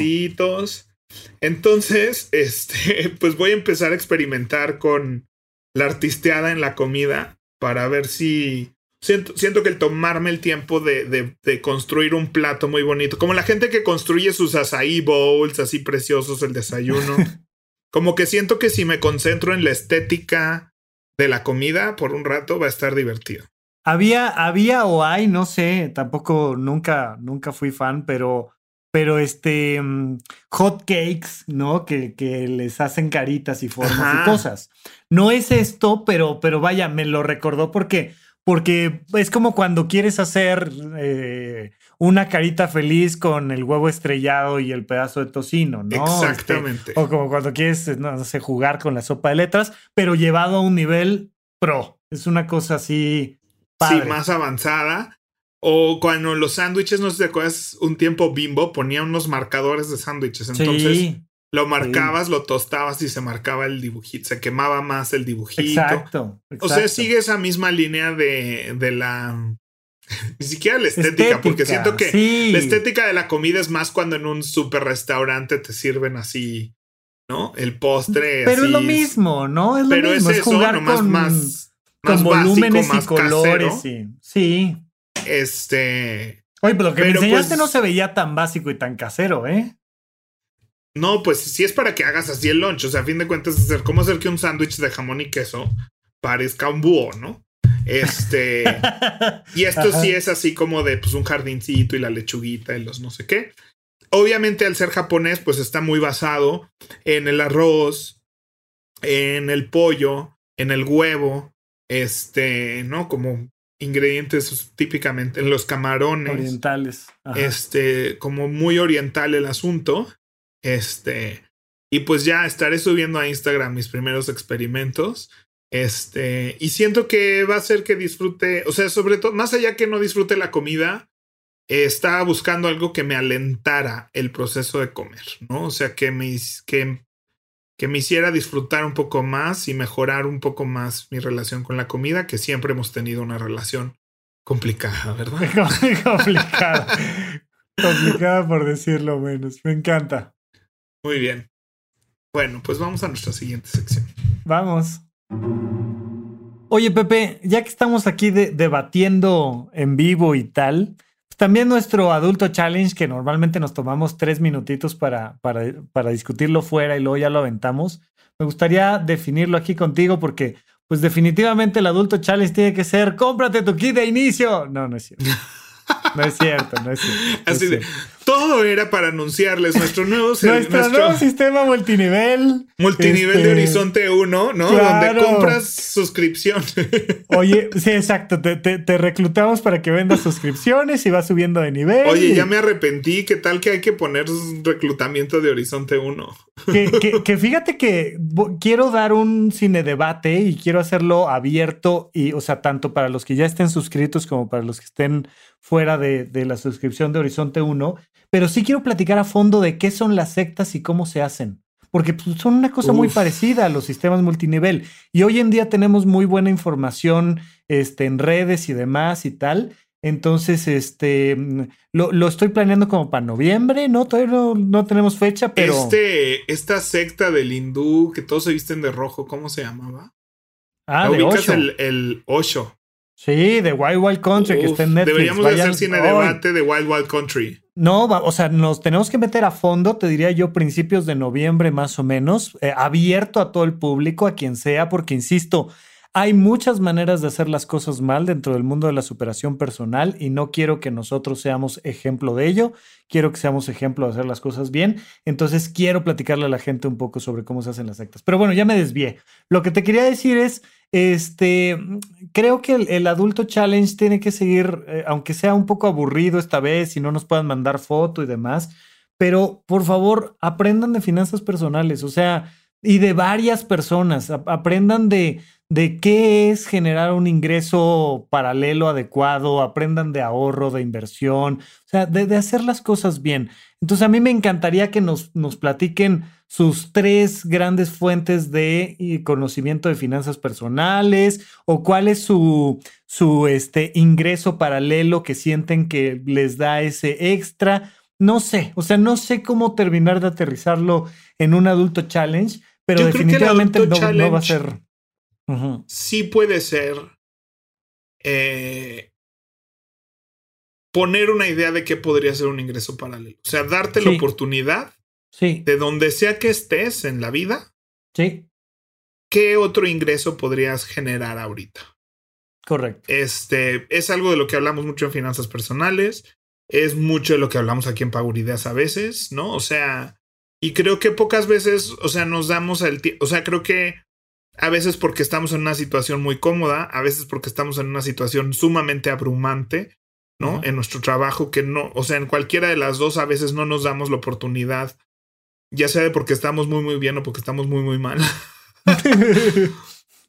Entonces, este, pues voy a empezar a experimentar con la artisteada en la comida para ver si Siento, siento, que el tomarme el tiempo de, de, construir un plato muy bonito, como la gente que construye sus açaí bowls así preciosos, el desayuno, como que siento que si me concentro en la estética de la comida por un rato va a estar divertido. Había, había o hay, no sé, tampoco nunca, nunca fui fan, pero, pero este, mm, hot cakes, ¿no? Que, que les hacen caritas y formas y cosas. No es esto, pero, pero vaya, me lo recordó porque porque es como cuando quieres hacer eh, una carita feliz con el huevo estrellado y el pedazo de tocino, ¿no? Este, Exactamente. o como cuando quieres, no sé, jugar con la sopa de letras, pero llevado a un nivel pro. Es una cosa así. Sí, más avanzada. O cuando los sándwiches, no sé si te acuerdas, un tiempo Bimbo ponía unos marcadores de sándwiches. Entonces, sí. Lo marcabas, lo tostabas y se marcaba el dibujito, se quemaba más el dibujito. Exacto. O sea, sigue esa misma línea de, de la. Ni siquiera la estética, porque siento que la estética de la comida es más cuando en un super restaurante te sirven así, ¿no? El postre. Pero es lo mismo, ¿no? Es lo Pero mismo. es, eso, jugar con, más, con volúmenes y colores. Sí. Este. Oye, pero lo que me enseñaste pues no se veía tan básico y tan casero, ¿eh? No, pues si es para que hagas así el lunch. O sea, a fin de cuentas, hacer cómo hacer que un sándwich de jamón y queso parezca un búho, ¿no? Este. y esto sí es así como de pues un jardincito y la lechuguita y los no sé qué. Obviamente, al ser japonés, pues está muy basado en el arroz, en el pollo, en el huevo, este, ¿no? Como ingredientes típicamente en los camarones. Orientales. Este, como muy oriental el asunto. Este, y pues ya estaré subiendo a Instagram mis primeros experimentos. Este, y siento que va a ser que disfrute, o sea, sobre todo, más allá que no disfrute la comida, estaba buscando algo que me alentara el proceso de comer, ¿no? O sea, que me, que, que me hiciera disfrutar un poco más y mejorar un poco más mi relación con la comida, que siempre hemos tenido una relación complicada, ¿verdad? complicada. complicada por decirlo menos. Me encanta. Muy bien. Bueno, pues vamos a nuestra siguiente sección. Vamos. Oye, Pepe, ya que estamos aquí debatiendo en vivo y tal, también nuestro adulto challenge, que normalmente nos tomamos tres minutitos para, para, para discutirlo fuera y luego ya lo aventamos, me gustaría definirlo aquí contigo porque, pues definitivamente el adulto challenge tiene que ser, cómprate tu kit de inicio. No, no es cierto. No es cierto, no es cierto. Así de, todo era para anunciarles nuestro nuevo, nuestro, nuevo sistema multinivel. Multinivel de este, Horizonte 1, ¿no? Donde compras suscripción. Oye, sí, exacto. Te, reclutamos para que vendas suscripciones y vas subiendo de nivel. Oye, ya me arrepentí. ¿Qué tal que hay que poner reclutamiento de Horizonte 1? Que, que fíjate que quiero dar un cine debate y quiero hacerlo abierto y, o sea, tanto para los que ya estén suscritos como para los que estén fuera de, la suscripción de Horizonte 1, pero sí quiero platicar a fondo de qué son las sectas y cómo se hacen. Porque pues, son una cosa muy parecida a los sistemas multinivel. Y hoy en día tenemos muy buena información este, en redes y demás y tal. Entonces, este, lo, estoy planeando como para noviembre, ¿no? Todavía no, tenemos fecha, pero... Este, esta secta del hindú que todos se visten de rojo, ¿cómo se llamaba? Ah, de Osho. El, el Osho. Sí, de Wild Wild Country, que está en Netflix. Deberíamos hacer cine debate de Wild Wild Country. No, o sea, nos tenemos que meter a fondo, te diría yo, principios de noviembre más o menos, eh, abierto a todo el público, a quien sea, porque insisto, hay muchas maneras de hacer las cosas mal dentro del mundo de la superación personal y no quiero que nosotros seamos ejemplo de ello, quiero que seamos ejemplo de hacer las cosas bien, entonces quiero platicarle a la gente un poco sobre cómo se hacen las sectas. Pero bueno, ya me desvié. Lo que te quería decir es, este, creo que el, adulto challenge tiene que seguir, eh, aunque sea un poco aburrido esta vez y no nos puedan mandar foto y demás, pero por favor aprendan de finanzas personales, o sea, y de varias personas, aprendan de de qué es generar un ingreso paralelo adecuado, aprendan de ahorro, de inversión, o sea, de, hacer las cosas bien. Entonces a mí me encantaría que nos, nos platiquen sus tres grandes fuentes de conocimiento de finanzas personales o cuál es su, su este, ingreso paralelo que sienten que les da ese extra. No sé, o sea, no sé cómo terminar de aterrizarlo en un adulto challenge, pero definitivamente no va a ser sí puede ser eh, poner una idea de qué podría ser un ingreso paralelo. O sea, darte la oportunidad sí. de donde sea que estés en la vida. Sí. ¿Qué otro ingreso podrías generar ahorita? Correcto. Este es algo de lo que hablamos mucho en finanzas personales. Es mucho de lo que hablamos aquí en Pagurideas a veces, ¿no? O sea, y creo que pocas veces, o sea, nos damos el tiempo. O sea, creo que a veces porque estamos en una situación muy cómoda, a veces porque estamos en una situación sumamente abrumante, ¿no? En nuestro trabajo, que no, o sea, en cualquiera de las dos a veces no nos damos la oportunidad, ya sea de porque estamos muy, muy bien o porque estamos muy, muy mal.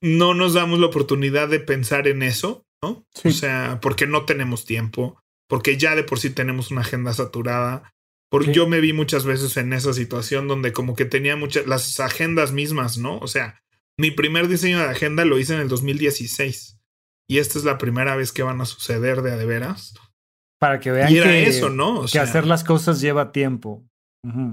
no nos damos la oportunidad de pensar en eso, ¿no? O sea, porque no tenemos tiempo, porque ya de por sí tenemos una agenda saturada. Porque yo me vi muchas veces en esa situación donde como que tenía muchas, las agendas mismas, ¿no? O sea, mi primer diseño de agenda lo hice en el 2016. Y esta es la primera vez que van a suceder de a de veras. Para que vean que, eso, ¿no? que hacer las cosas lleva tiempo.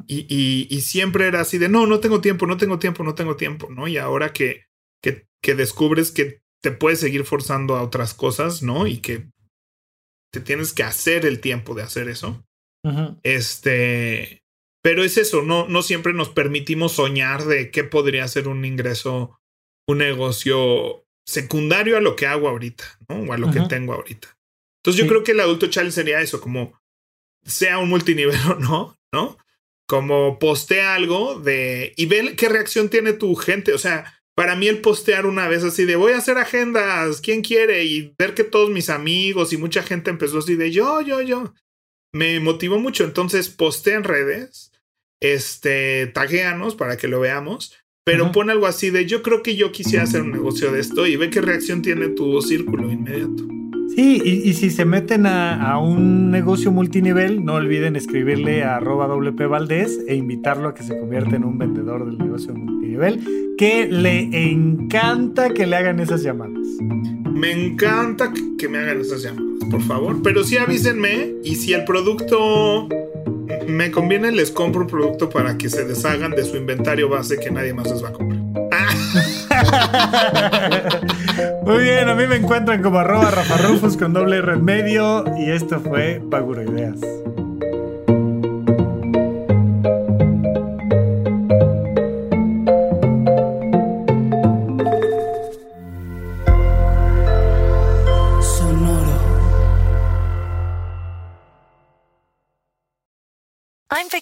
y, y, siempre era así de, no, no tengo tiempo, no tengo tiempo, no tengo tiempo, ¿no? Y ahora que, que, que descubres que te puedes seguir forzando a otras cosas, ¿no? Y que te tienes que hacer el tiempo de hacer eso. Este, pero es eso, no, no siempre nos permitimos soñar de qué podría ser un ingreso, un negocio secundario a lo que hago ahorita, ¿no? O a lo que tengo ahorita. Entonces yo creo que el adulto challenge sería eso, como sea un multinivel o no, ¿no? Como postea algo de y ve qué reacción tiene tu gente. O sea, para mí el postear una vez así de voy a hacer agendas, ¿quién quiere? Y ver que todos mis amigos y mucha gente empezó así de yo, yo, yo. Me motivó mucho. Entonces postea en redes este, taguéanos para que lo veamos, pero pon algo así de yo creo que yo quisiera hacer un negocio de esto y ve qué reacción tiene tu círculo inmediato. Sí, y, si se meten a, un negocio multinivel, no olviden escribirle a arroba WP Valdés e invitarlo a que se convierta en un vendedor del negocio multinivel, que le encanta que le hagan esas llamadas. Me encanta que me hagan esas llamadas, por favor. Pero sí avísenme y si el producto me conviene, les compro un producto para que se deshagan de su inventario base que nadie más les va a comprar. Muy bien, a mí me encuentran como arroba Rafa Rufus con doble red medio y esto fue Paguro Ideas.